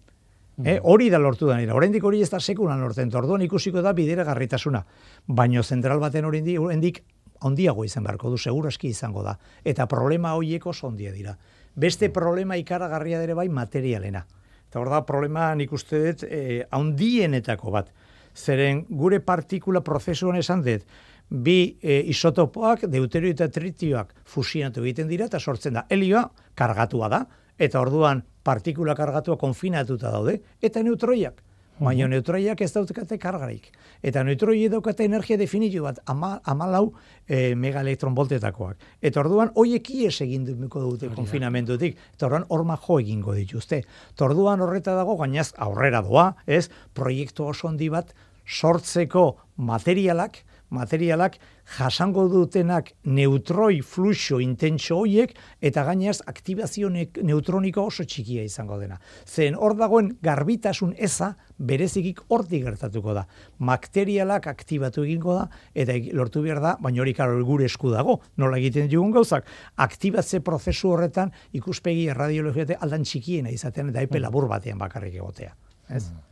Speaker 3: Eh, hori da lortu da nira. Oraindik hori ez da sekulan lortzen. Orduan ikusiko da bidera garritasuna. Baino zentral baten oraindik handiago izan beharko du, seguraski izango da. Eta problema horiek oso handia dira. Beste problema ikaragarria dere bai materialena. Eta hor da, problema nik uste dut eh, handienetako bat. Zeren gure partikula prozesuan esan dut, bi e, isotopoak, deuterio eta tritioak fusionatu egiten dira, eta sortzen da, helioa kargatua da, eta orduan partikula kargatua konfinatuta daude, eta neutroiak baina neutroiak ez daukate kargarik. Eta neutroiek daukate energia definitu bat, ama, amalau e, megaelektronvoltetakoak. Eta orduan, hoiek ies egin dute konfinamentutik. Eta orduan, horma jo egingo dituzte. Eta orduan horreta dago, gainaz aurrera doa, ez, proiektu oso handi bat, sortzeko materialak, materialak jasango dutenak neutroi fluxo intentso hoiek eta gainez aktibazio neutroniko oso txikia izango dena. Zen hor dagoen garbitasun eza berezikik hortik gertatuko da. Materialak aktibatu egingo da eta lortu behar da, baina hori karo gure esku dago, nola egiten dugun gauzak, aktibatze prozesu horretan ikuspegi erradiologiate aldan txikiena izaten eta epe mm. labur batean bakarrik egotea. Ez? Mm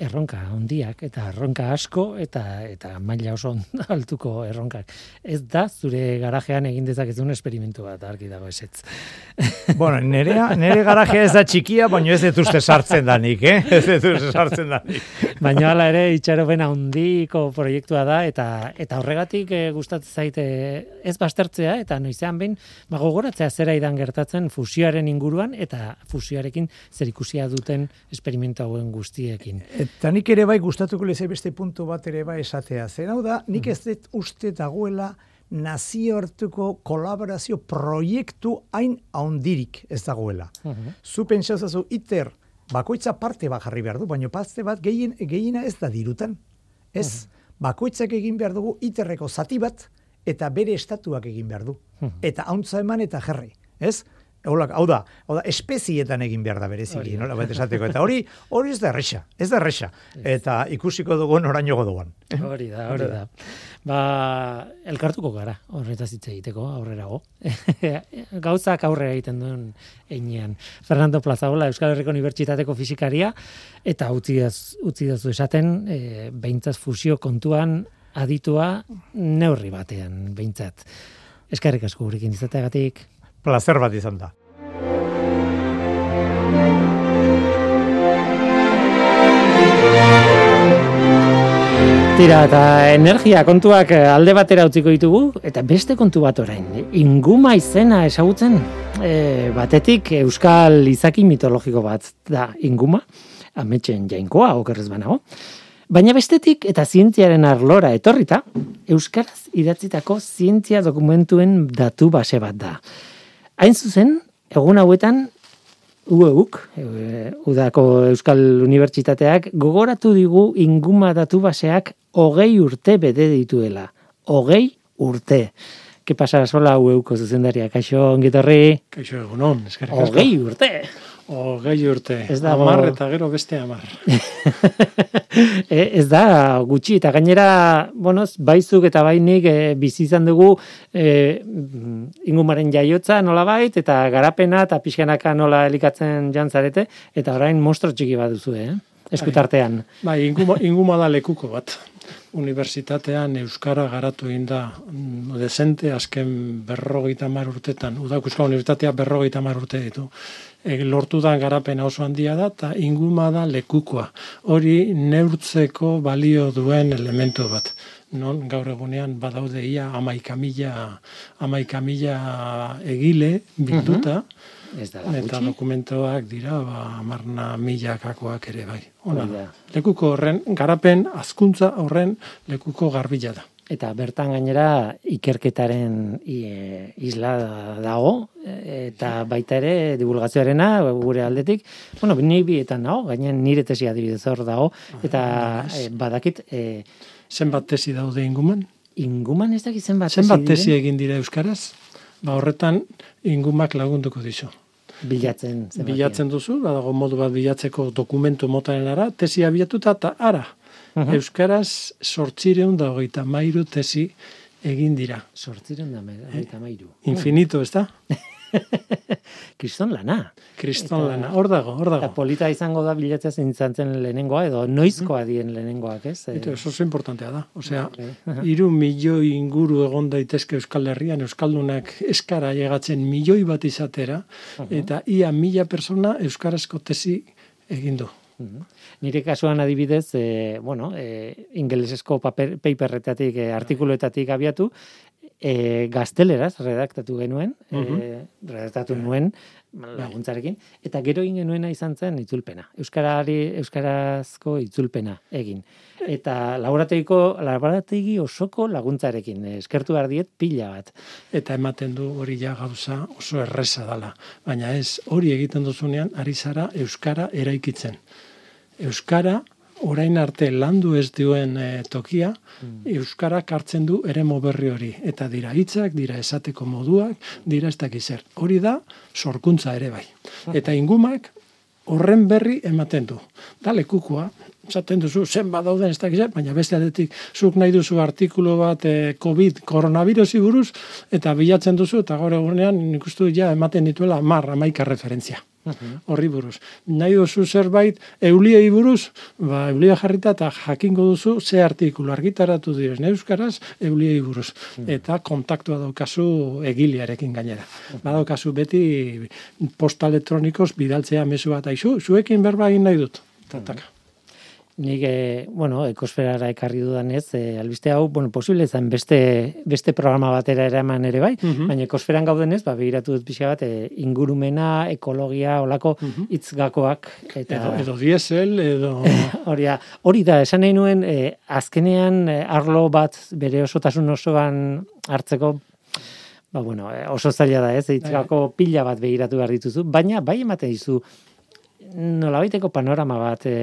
Speaker 2: erronka handiak eta erronka asko eta eta maila oso altuko erronkak. Ez da zure garajean egin dezakezun esperimentu bat argi dago esetz.
Speaker 3: Bueno, nerea, nere garajea ez da txikia, baina ez dut uste sartzen danik, eh? Ez dut uste sartzen danik.
Speaker 2: Baina hala ere itxaropen handiko proiektua da eta eta horregatik e, gustatzen zaite ez bastertzea eta noizean behin ba gogoratzea zera idan gertatzen fusioaren inguruan eta fusioarekin zerikusia duten esperimentu hauen guztiekin.
Speaker 3: Eta nik ere bai gustatuko leze beste puntu bat ere bai esatea. Zer hau da, nik ez dut uste dagoela nazioartuko kolaborazio proiektu hain haundirik ez dagoela. Uh -huh. Zu pentsauzazu iter bakoitza parte bat jarri behar du, baina parte bat gehien, gehiena ez da dirutan. Ez, bakoitzak egin behar dugu iterreko zati bat eta bere estatuak egin behar du. Eta hauntza eman eta jarri. Ez? Hola, hau da, hau da, espezietan egin behar da bereziki, nola bat esateko. Eta hori, hori ez da erresa, ez da erresa. Eta ikusiko dugu oraino goduan.
Speaker 2: Hori da, hori da. Ba, elkartuko gara, horretaz hitz egiteko, aurrerago. Gauzak aurre egiten duen einean. Fernando Plazaola, Euskal Herriko Unibertsitateko fizikaria, eta utzi, utzi dazu esaten, e, behintzaz fusio kontuan aditua neurri batean, behintzat. Eskerrik asko gurekin izateagatik
Speaker 3: placer bat izan da.
Speaker 2: Tira, eta energia kontuak alde batera utziko ditugu, eta beste kontu bat orain. Inguma izena esagutzen, e, batetik euskal izaki mitologiko bat da inguma, ametxen jainkoa, okerrez banago. Baina bestetik eta zientziaren arlora etorrita, euskaraz idatzitako zientzia dokumentuen datu base bat da. Hain zuzen, egun hauetan, UEUK, e, Udako Euskal Unibertsitateak, gogoratu digu inguma datu baseak hogei urte bede dituela. Hogei urte. Ke pasara sola UEUko zuzendaria? Kaixo, ongitorri?
Speaker 4: Kaixo, egunon, eskerrik
Speaker 2: asko. Hogei urte!
Speaker 4: O gai urte, ez da amar eta gero beste amar.
Speaker 2: e, ez da gutxi, eta gainera, bueno, baizuk eta bainik e, bizi izan dugu e, ingumaren jaiotza nola bait, eta garapena eta pixkanaka nola elikatzen jantzarete, eta orain mostro txiki bat duzu, eh? eskutartean.
Speaker 4: Bai, bai inguma, inguma da lekuko bat. Unibertsitatean Euskara garatu egin da mm, desente azken berrogeita mar urtetan. Udakuska Unibertsitatea berrogeita mar urte ditu e, lortu da garapena oso handia da, eta inguma da lekukoa. Hori neurtzeko balio duen elementu bat. Non, gaur egunean badaude ia amaika mila, egile bilduta, Ez da, eta dokumentoak dira, ba, amarna milakakoak ere bai. Ona, lekuko horren, garapen, azkuntza horren lekuko garbila da.
Speaker 2: Eta bertan gainera ikerketaren e, isla dago, eta baita ere divulgazioarena gure aldetik, bueno, ni bietan dago, gainen nire tesi adibidez hor dago, eta e, badakit... E,
Speaker 4: zenbat tesi daude inguman?
Speaker 2: Inguman ez dakit zenbat
Speaker 4: tesi Zenbat tesi egin dira Euskaraz? Ba horretan ingumak lagunduko dizu.
Speaker 2: Bilatzen.
Speaker 4: Bilatzen duzu, badago modu bat bilatzeko dokumentu motaren ara, tesi abiatuta eta ara, -huh. Euskaraz sortzireun da hogeita mairu tesi egin dira.
Speaker 2: Sortzireun da hogeita mairu.
Speaker 4: Infinito, ez da?
Speaker 2: Kriston lana.
Speaker 4: Kriston lana, hor dago, hor dago.
Speaker 2: Eta polita izango da bilatzea zintzen zen lehenengoa, edo noizkoa dien lehenengoak, ez?
Speaker 4: Eta eso oso importantea da. Osea, iru milioi inguru egon daitezke Euskal Herrian, Euskaldunak eskara llegatzen milioi bat izatera, eta ia mila persona Euskarazko tesi egin du.
Speaker 2: Nire kasuan adibidez, e, bueno, e, ingelesezko paper, paperretatik, e, artikuluetatik abiatu, e, gazteleraz redaktatu genuen, uh -huh. e, redaktatu nuen, laguntzarekin, eta gero egin genuena izan zen itzulpena. Euskarari, euskarazko itzulpena egin. Eta laborategiko, laborategi osoko laguntzarekin, eskertu behar diet pila bat.
Speaker 4: Eta ematen du hori ja gauza oso erresa dala. Baina ez, hori egiten duzunean, ari zara Euskara eraikitzen. Euskara orain arte landu ez duen eh, tokia, mm. Euskarak hartzen du ere berri hori. Eta dira hitzak, dira esateko moduak, dira ez dakizer. Hori da, sorkuntza ere bai. Eta ingumak horren berri ematen du. Da lekukua, zaten duzu, zen dauden ez dakizer, baina beste aldetik, zuk nahi duzu artikulu bat eh, COVID koronavirusi buruz, eta bilatzen duzu, eta gaur egunean nik uste ja ematen dituela marra maika referentzia horri buruz. Nahi duzu zerbait euliei buruz, ba, eulia jarrita eta jakingo duzu ze artikulu argitaratu diren euskaraz euliei buruz. Eta kontaktua daukazu egiliarekin gainera. Badaukazu beti posta elektronikoz bidaltzea mezu bat aizu, zuekin berba egin nahi dut. Tataka
Speaker 2: nik, e, bueno, ekosferara ekarri dudan ez, e, albiste hau, bueno, posible zen beste, beste programa batera eraman ere bai, mm baina ekosferan gauden ez, ba, behiratu dut pixka bat, e, ingurumena, ekologia, olako mm itzgakoak.
Speaker 4: Eta, edo, edo diesel, edo...
Speaker 2: hori, hori da, esan nahi nuen, e, azkenean arlo bat bere osotasun osoan hartzeko, ba, bueno, oso zaila da ez, itzgako bai. pila bat behiratu behar dituzu, baina bai ematen dizu, nolabaiteko panorama bat e,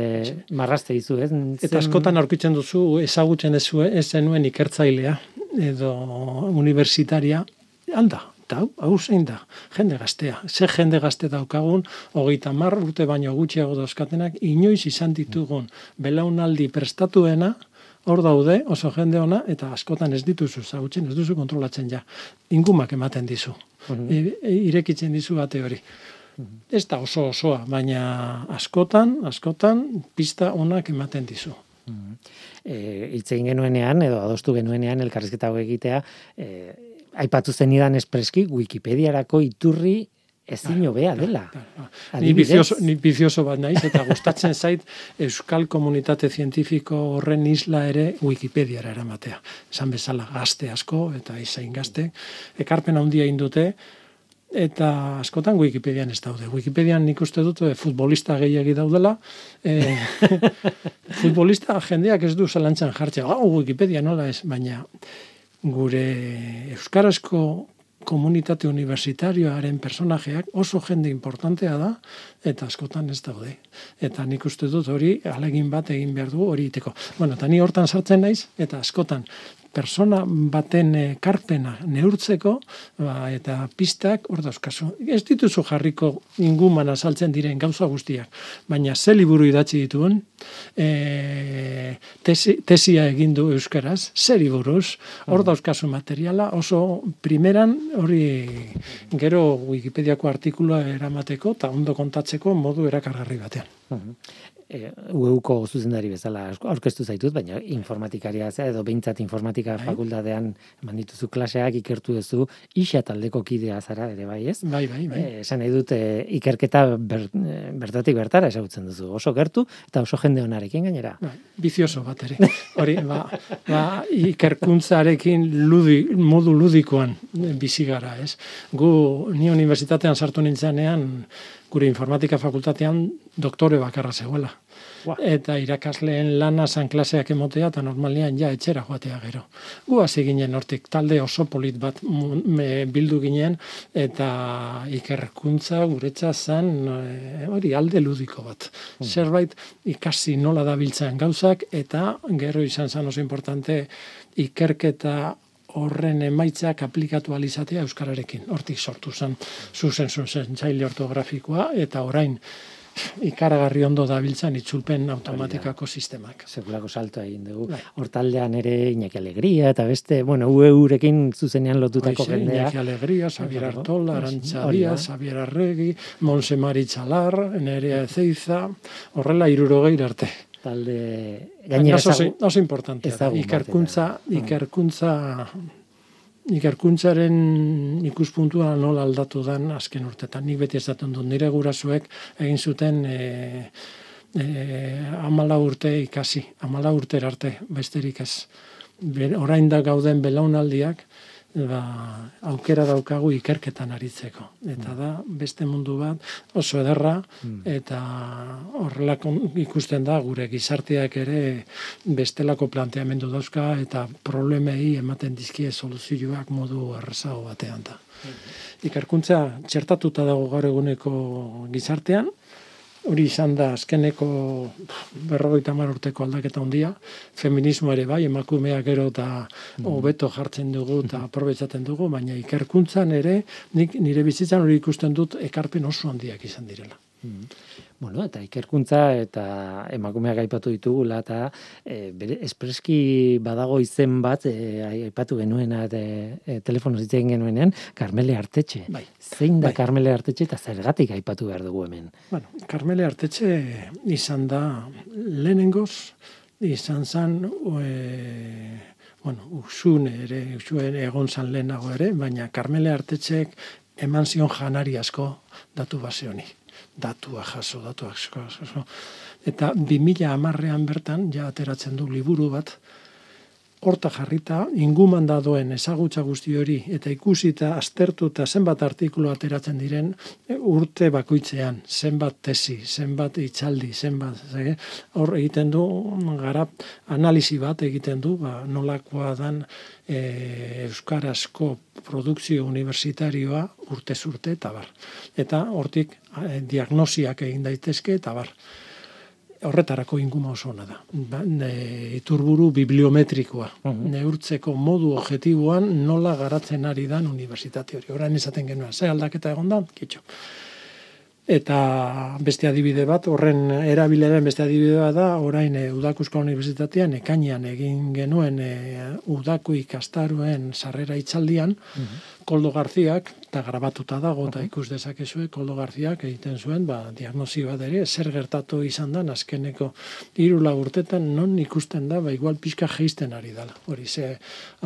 Speaker 2: marraste dizu, ez?
Speaker 4: Eta askotan aurkitzen duzu ezagutzen ez ez zenuen ikertzailea edo universitaria anda eta hau, zein da, jende gaztea. Ze jende gazte daukagun, hogeita mar urte baino gutxiago dauzkatenak, inoiz izan ditugun belaunaldi prestatuena, hor daude, oso jende ona, eta askotan ez dituzu zautzen, ez duzu kontrolatzen ja. Ingumak ematen dizu. Mhm. E, irekitzen dizu bate hori. Ez da oso osoa, baina askotan, askotan, pista onak ematen dizu.
Speaker 2: E, itzein genuenean, edo adostu genuenean, elkarrizketa egitea, e, aipatu zen idan espreski, Wikipediarako iturri ezin bea dela.
Speaker 4: Ni bizioso, ni bizioso bat naiz, eta gustatzen zait Euskal Komunitate Zientifiko horren isla ere Wikipediara eramatea. Esan bezala gazte asko, eta izain gazte. Ekarpen handia indute, eta askotan Wikipedian ez daude. Wikipedian nik uste dut e, futbolista gehiagi daudela. E, futbolista jendeak ez du zalantzan jartzea. Oh, Wikipedia nola ez, baina gure euskarazko komunitate universitarioaren personajeak oso jende importantea da eta askotan ez daude. Eta nik uste dut hori alegin bat egin behar du hori iteko. Bueno, eta ni hortan sartzen naiz eta askotan persona baten karpena neurtzeko ba, eta pistak hor dauzkazu. Ez dituzu jarriko inguman azaltzen diren gauza guztiak, baina ze liburu idatzi dituen, e, tesi, tesia egin du euskaraz, ze liburuz, hor mm. dauzkazu materiala, oso primeran hori gero Wikipediako artikulua eramateko eta ondo kontatzeko modu erakargarri batean.
Speaker 2: E, UEUko zuzendari bezala aurkeztu zaitut, baina informatikaria zea, edo behintzat informatika bai. fakultatean eman dituzu klaseak ikertu duzu isa taldeko kidea zara ere bai, ez?
Speaker 4: Bai, bai, bai.
Speaker 2: E, esan nahi dut, e, ikerketa ber, bertatik bertara esagutzen duzu, oso gertu eta oso jende onarekin gainera.
Speaker 4: Bai, bizioso bat ere. Hori, ba, ba, ikerkuntzarekin ludi, modu ludikoan bizi gara, ez? Gu, ni universitatean sartu nintzenean, gure informatika fakultatean doktore bakarra zegoela. Eta irakasleen lana zan klaseak emotea eta normalian ja etxera joatea gero. Gu hasi ginen hortik talde oso polit bat me, bildu ginen eta ikerkuntza guretza zen e, hori alde ludiko bat. Hmm. Zerbait ikasi nola dabiltzen gauzak eta gero izan zen oso importante ikerketa horren emaitzak aplikatu alizatea euskararekin. Hortik sortu zen zuzen zuzen zaile ortografikoa eta orain ikaragarri ondo dabiltzan itzulpen automatikako sistemak.
Speaker 2: Segurako salto egin dugu. Bai. Hortaldean ere Iñaki Alegria eta beste, bueno, UEurekin zuzenean lotutako Oize, jendea.
Speaker 4: Iñaki Alegria, Xavier Artola, Arantxa Díaz, Xavier Arregi, Monse Maritxalar, Nerea Ezeiza, horrela irurogei arte
Speaker 2: talde
Speaker 4: gainera oso, oso importante ikerkuntza ikerkuntza ikerkuntzaren ikuspuntua nola aldatu dan azken urtetan. Nik beti esaten dut nire gurasoek egin zuten e, e, amala urte ikasi amala urte arte besterik ez. Orain da gauden belaunaldiak ba, aukera daukagu ikerketan aritzeko. Eta da, beste mundu bat oso ederra, eta horrelako ikusten da, gure gizarteak ere bestelako planteamendu dauzka, eta problemei ematen dizkie soluzioak modu errezago batean da. Ikerkuntza txertatuta dago gaur eguneko gizartean, hori izan da azkeneko berrogeita hamar urteko aldaketa handia, feminismo ere bai, emakumeak gero eta hobeto jartzen dugu eta aprobetsaten dugu, baina ikerkuntzan ere, nik nire bizitzan hori ikusten dut ekarpen oso handiak izan direla.
Speaker 2: Bueno, eta ikerkuntza eta emakumeak aipatu ditugula eta e, bere espreski badago izen bat e, aipatu genuena eta e, telefono zitzen genuenean Carmele Artetxe.
Speaker 4: Bai.
Speaker 2: Zein da
Speaker 4: Bai.
Speaker 2: Carmele Artetxe eta zergatik aipatu behar dugu hemen?
Speaker 4: Bueno, Carmele Artetxe izan da lehenengoz, izan zan, e, bueno, usun ere, usuen egon zan lehenago ere, baina Carmele Artetxek eman zion janari asko datu base honi. Datua jaso, datua jaso. Eta 2000 amarrean bertan, ja ateratzen du liburu bat, horta jarrita, inguman dadoen ezagutza guzti hori, eta ikusita, aztertu eta zenbat artikulu ateratzen diren e, urte bakoitzean, zenbat tesi, zenbat itxaldi, zenbat, ze, hor egiten du, garap, analisi bat egiten du, ba, nolakoa dan e, Euskarazko produkzio universitarioa urte eta bar. Eta hortik e, diagnosiak egin daitezke eta bar horretarako inguma oso ona da. Ba, ne, iturburu bibliometrikoa. Neurtzeko modu objektiboan nola garatzen ari dan unibertsitate hori. Orain izaten genuen, ze aldaketa egon da? Kitxo. Eta beste adibide bat, horren erabileren beste adibide bat da, orain e, Udakusko Unibertsitatean ekainean egin genuen e, Udaku ikastaruen sarrera itzaldian, Koldo Garziak, eta grabatuta dago, eta ikus dezakezue, Koldo Garziak egiten zuen, ba, diagnosi bat ere, zer gertatu izan da, azkeneko hiru lau urtetan, non ikusten da, ba, igual pixka geisten ari dela. Hori ze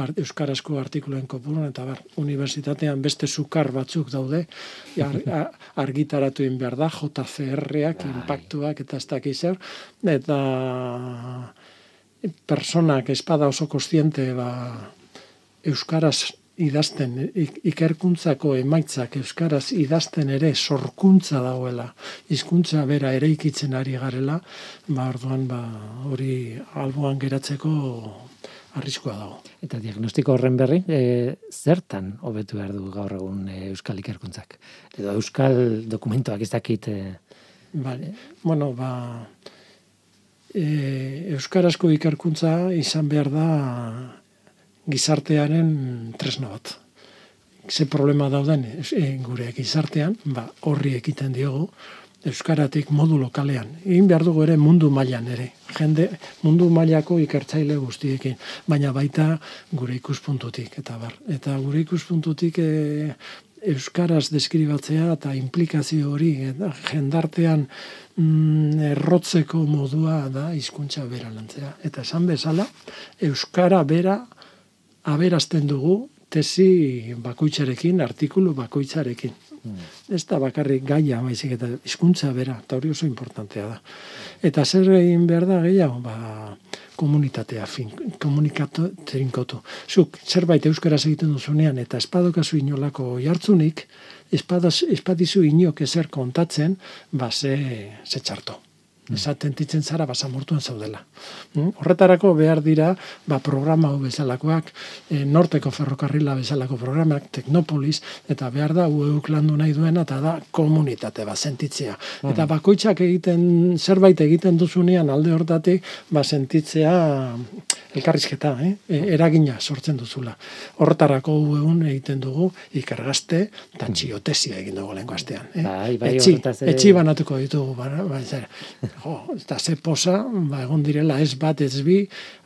Speaker 4: art, Euskarazko artikuluen kopurun, eta bar, unibertsitatean beste sukar batzuk daude, ar, a- argitaratu in behar da, JCR-ak, impactuak, eta ez dakiz zer, eta personak espada oso kostiente ba, euskaraz idazten, ik- ikerkuntzako emaitzak euskaraz idazten ere sorkuntza dagoela, hizkuntza bera eraikitzen ari garela, ba orduan ba hori alboan geratzeko arriskua dago.
Speaker 2: Eta diagnostiko horren berri, e, zertan hobetu behar du gaur egun e, Euskal Ikerkuntzak? Edo Euskal dokumentuak ez dakit... E,
Speaker 4: Vale. Bueno, ba e, euskarazko ikerkuntza izan behar da gizartearen tresna bat. Ze problema dauden e, gure gizartean, ba, horri ekiten diogu, euskaratik modu lokalean. Egin behar dugu ere mundu mailan ere. Jende mundu mailako ikertzaile guztiekin, baina baita gure ikuspuntutik eta bar. Eta gure ikuspuntutik e, euskaraz deskribatzea eta implikazio hori eta jendartean mm, errotzeko modua da hizkuntza bera lantzea. Eta esan bezala, euskara bera aberazten dugu tesi bakoitzarekin, artikulu bakoitzarekin. Ez da bakarrik gaia, baizik eta hizkuntza bera, eta hori oso importantea da. Eta zer egin behar da gehiago, ba, komunitatea, fin, komunikatu, trinkotu. Zuk, zerbait euskaraz egiten duzunean, eta espadokazu inolako jartzunik, espadas, espadizu inok ezer kontatzen, ba, ze, ze txarto. Esaten titzen zara basamortuan zaudela. Mm? Horretarako behar dira ba, programa hau bezalakoak, e, Norteko ferrokarrila bezalako programak, Teknopolis, eta behar da ueuk landu nahi duena, eta da komunitate bat, sentitzea. Eta bakoitzak egiten, zerbait egiten duzunean alde hortatik, ba, sentitzea elkarrizketa, eh? E, eragina sortzen duzula. Horretarako ueun egiten dugu ikergazte eta txiotesia egin dugu lehenko astean. Eh?
Speaker 2: Bai, bai,
Speaker 4: etxi, etxi banatuko ditugu, ba, ba, jo, eta ze posa, ba, egon direla ez bat ez bi,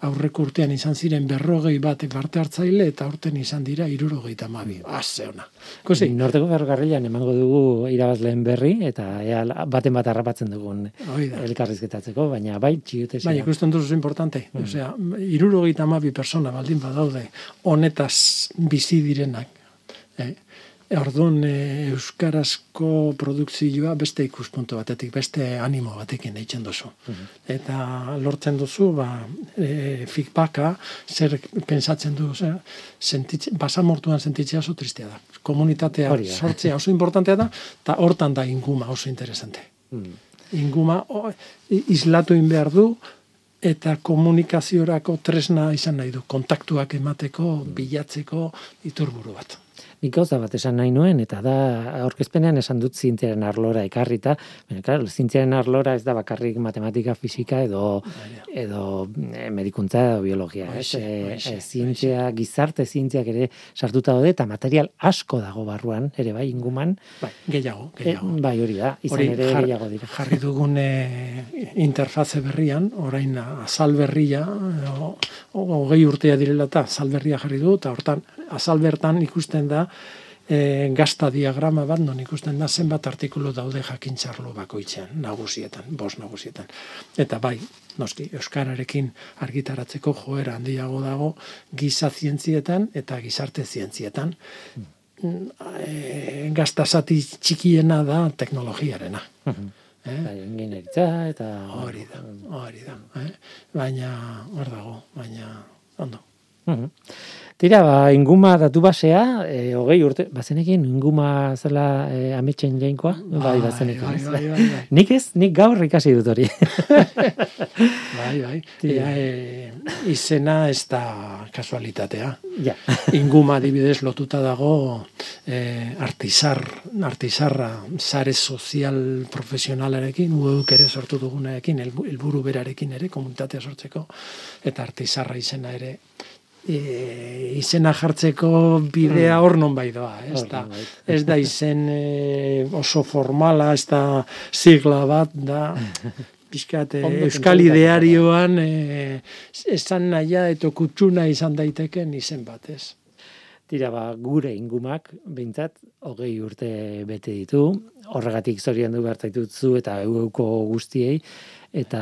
Speaker 4: aurreko urtean izan ziren berrogei bat parte hartzaile, eta urten izan dira irurogeita mabi. Aze ona. Ikusi,
Speaker 2: Norteko ferrokarrilan emango dugu irabazleen berri, eta ea baten bat harrapatzen dugun elkarrizketatzeko, baina bai, txiutesi.
Speaker 4: Bai, ikusten duzu importante. Osea, irurogeita amabi persona baldin badaude honetaz bizi direnak. Eh? Orduan e, euskarazko produkzioa beste ikuspuntu batetik, beste animo batekin eitzen duzu. Mhm. Eta lortzen duzu, ba, e, feedbacka, zer pensatzen du, zer, sentitze, basamortuan sentitzea oso tristea da. Komunitatea sortzea oso importantea da, eta hortan da inguma oso interesante. Mm. Inguma o, islatu in behar du, eta komunikaziorako tresna izan nahi du, kontaktuak emateko, bilatzeko iturburu bat
Speaker 2: nik gauza bat esan nahi nuen, eta da, aurkezpenean esan dut zintiaren arlora ekarrita, baina, klar, zintiaren arlora ez da bakarrik matematika, fisika, edo, edo e, medikuntza edo biologia, ez? E, zientzia, gizarte zientziak ere sartuta daude, eta material asko dago barruan, ere bai, inguman.
Speaker 4: Bai, gehiago, eh, gehiago.
Speaker 2: bai, hori da, izan ere gehiago dira.
Speaker 4: Jarri dugun e, interfaze berrian, orain azal berria, hogei urtea direla eta azal berria jarri du, eta hortan, azal bertan ikusten da, e, gazta diagrama bat, non ikusten da zenbat artikulu daude jakintxarlo bakoitzean, nagusietan, bos nagusietan. Eta bai, noski, Euskararekin argitaratzeko joera handiago dago giza zientzietan eta gizarte zientzietan. E, gazta zati txikiena da teknologiarena.
Speaker 2: Mhm. Eh? Bai, eta...
Speaker 4: Hori da, hori da. Eh? Baina, hor dago, baina, ondo.
Speaker 2: Tira, ba, inguma datu basea, e, hogei urte, bazenekin inguma zela e, ametxen jainkoa? Bai, bai, bazenekin. Bai, bai, bai, bai. nik ez, nik gaur ikasi dut hori.
Speaker 4: bai, bai. Tira, e, izena ez da kasualitatea.
Speaker 2: Ja.
Speaker 4: inguma dibidez lotuta dago e, artizar, artizarra, zare sozial profesionalarekin, ueuk ere sortu dugunarekin, helburu berarekin ere, komunitatea sortzeko, eta artizarra izena ere e, izena jartzeko bidea hor non bai doa, ez da, ez da izen e, oso formala, ez da sigla bat, da pixkat, e, euskal idearioan e, esan naia eta kutsuna izan daiteken izen bat, ez.
Speaker 2: Tira ba, gure ingumak, behintzat, hogei urte bete ditu, horregatik zorian du bertaitutzu eta euko guztiei, eta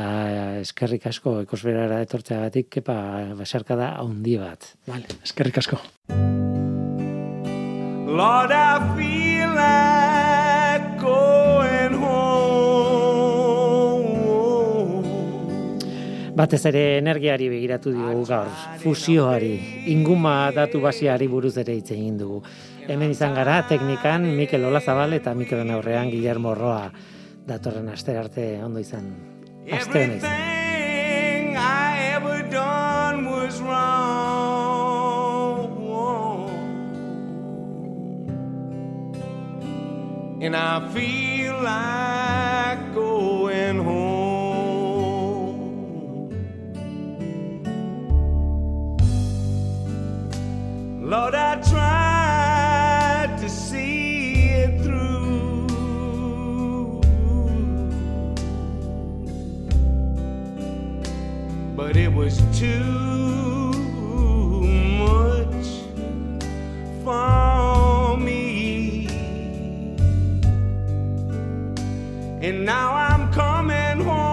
Speaker 2: eskerrik asko ekosferara etortzeagatik kepa basarka da handi bat.
Speaker 4: Vale, eskerrik asko.
Speaker 5: Lord, I feel like going home.
Speaker 2: Batez ere energiari begiratu dugu gaur, fusioari, inguma datu basiari buruz ere hitz egin dugu. Hemen izan gara teknikan Mikel Olazabal eta Mikel aurrean Guillermo Roa datorren aster arte ondo izan.
Speaker 5: Everything I ever done was wrong. And I feel like going home. Lord, I tried but it was too much for me. And now I'm coming home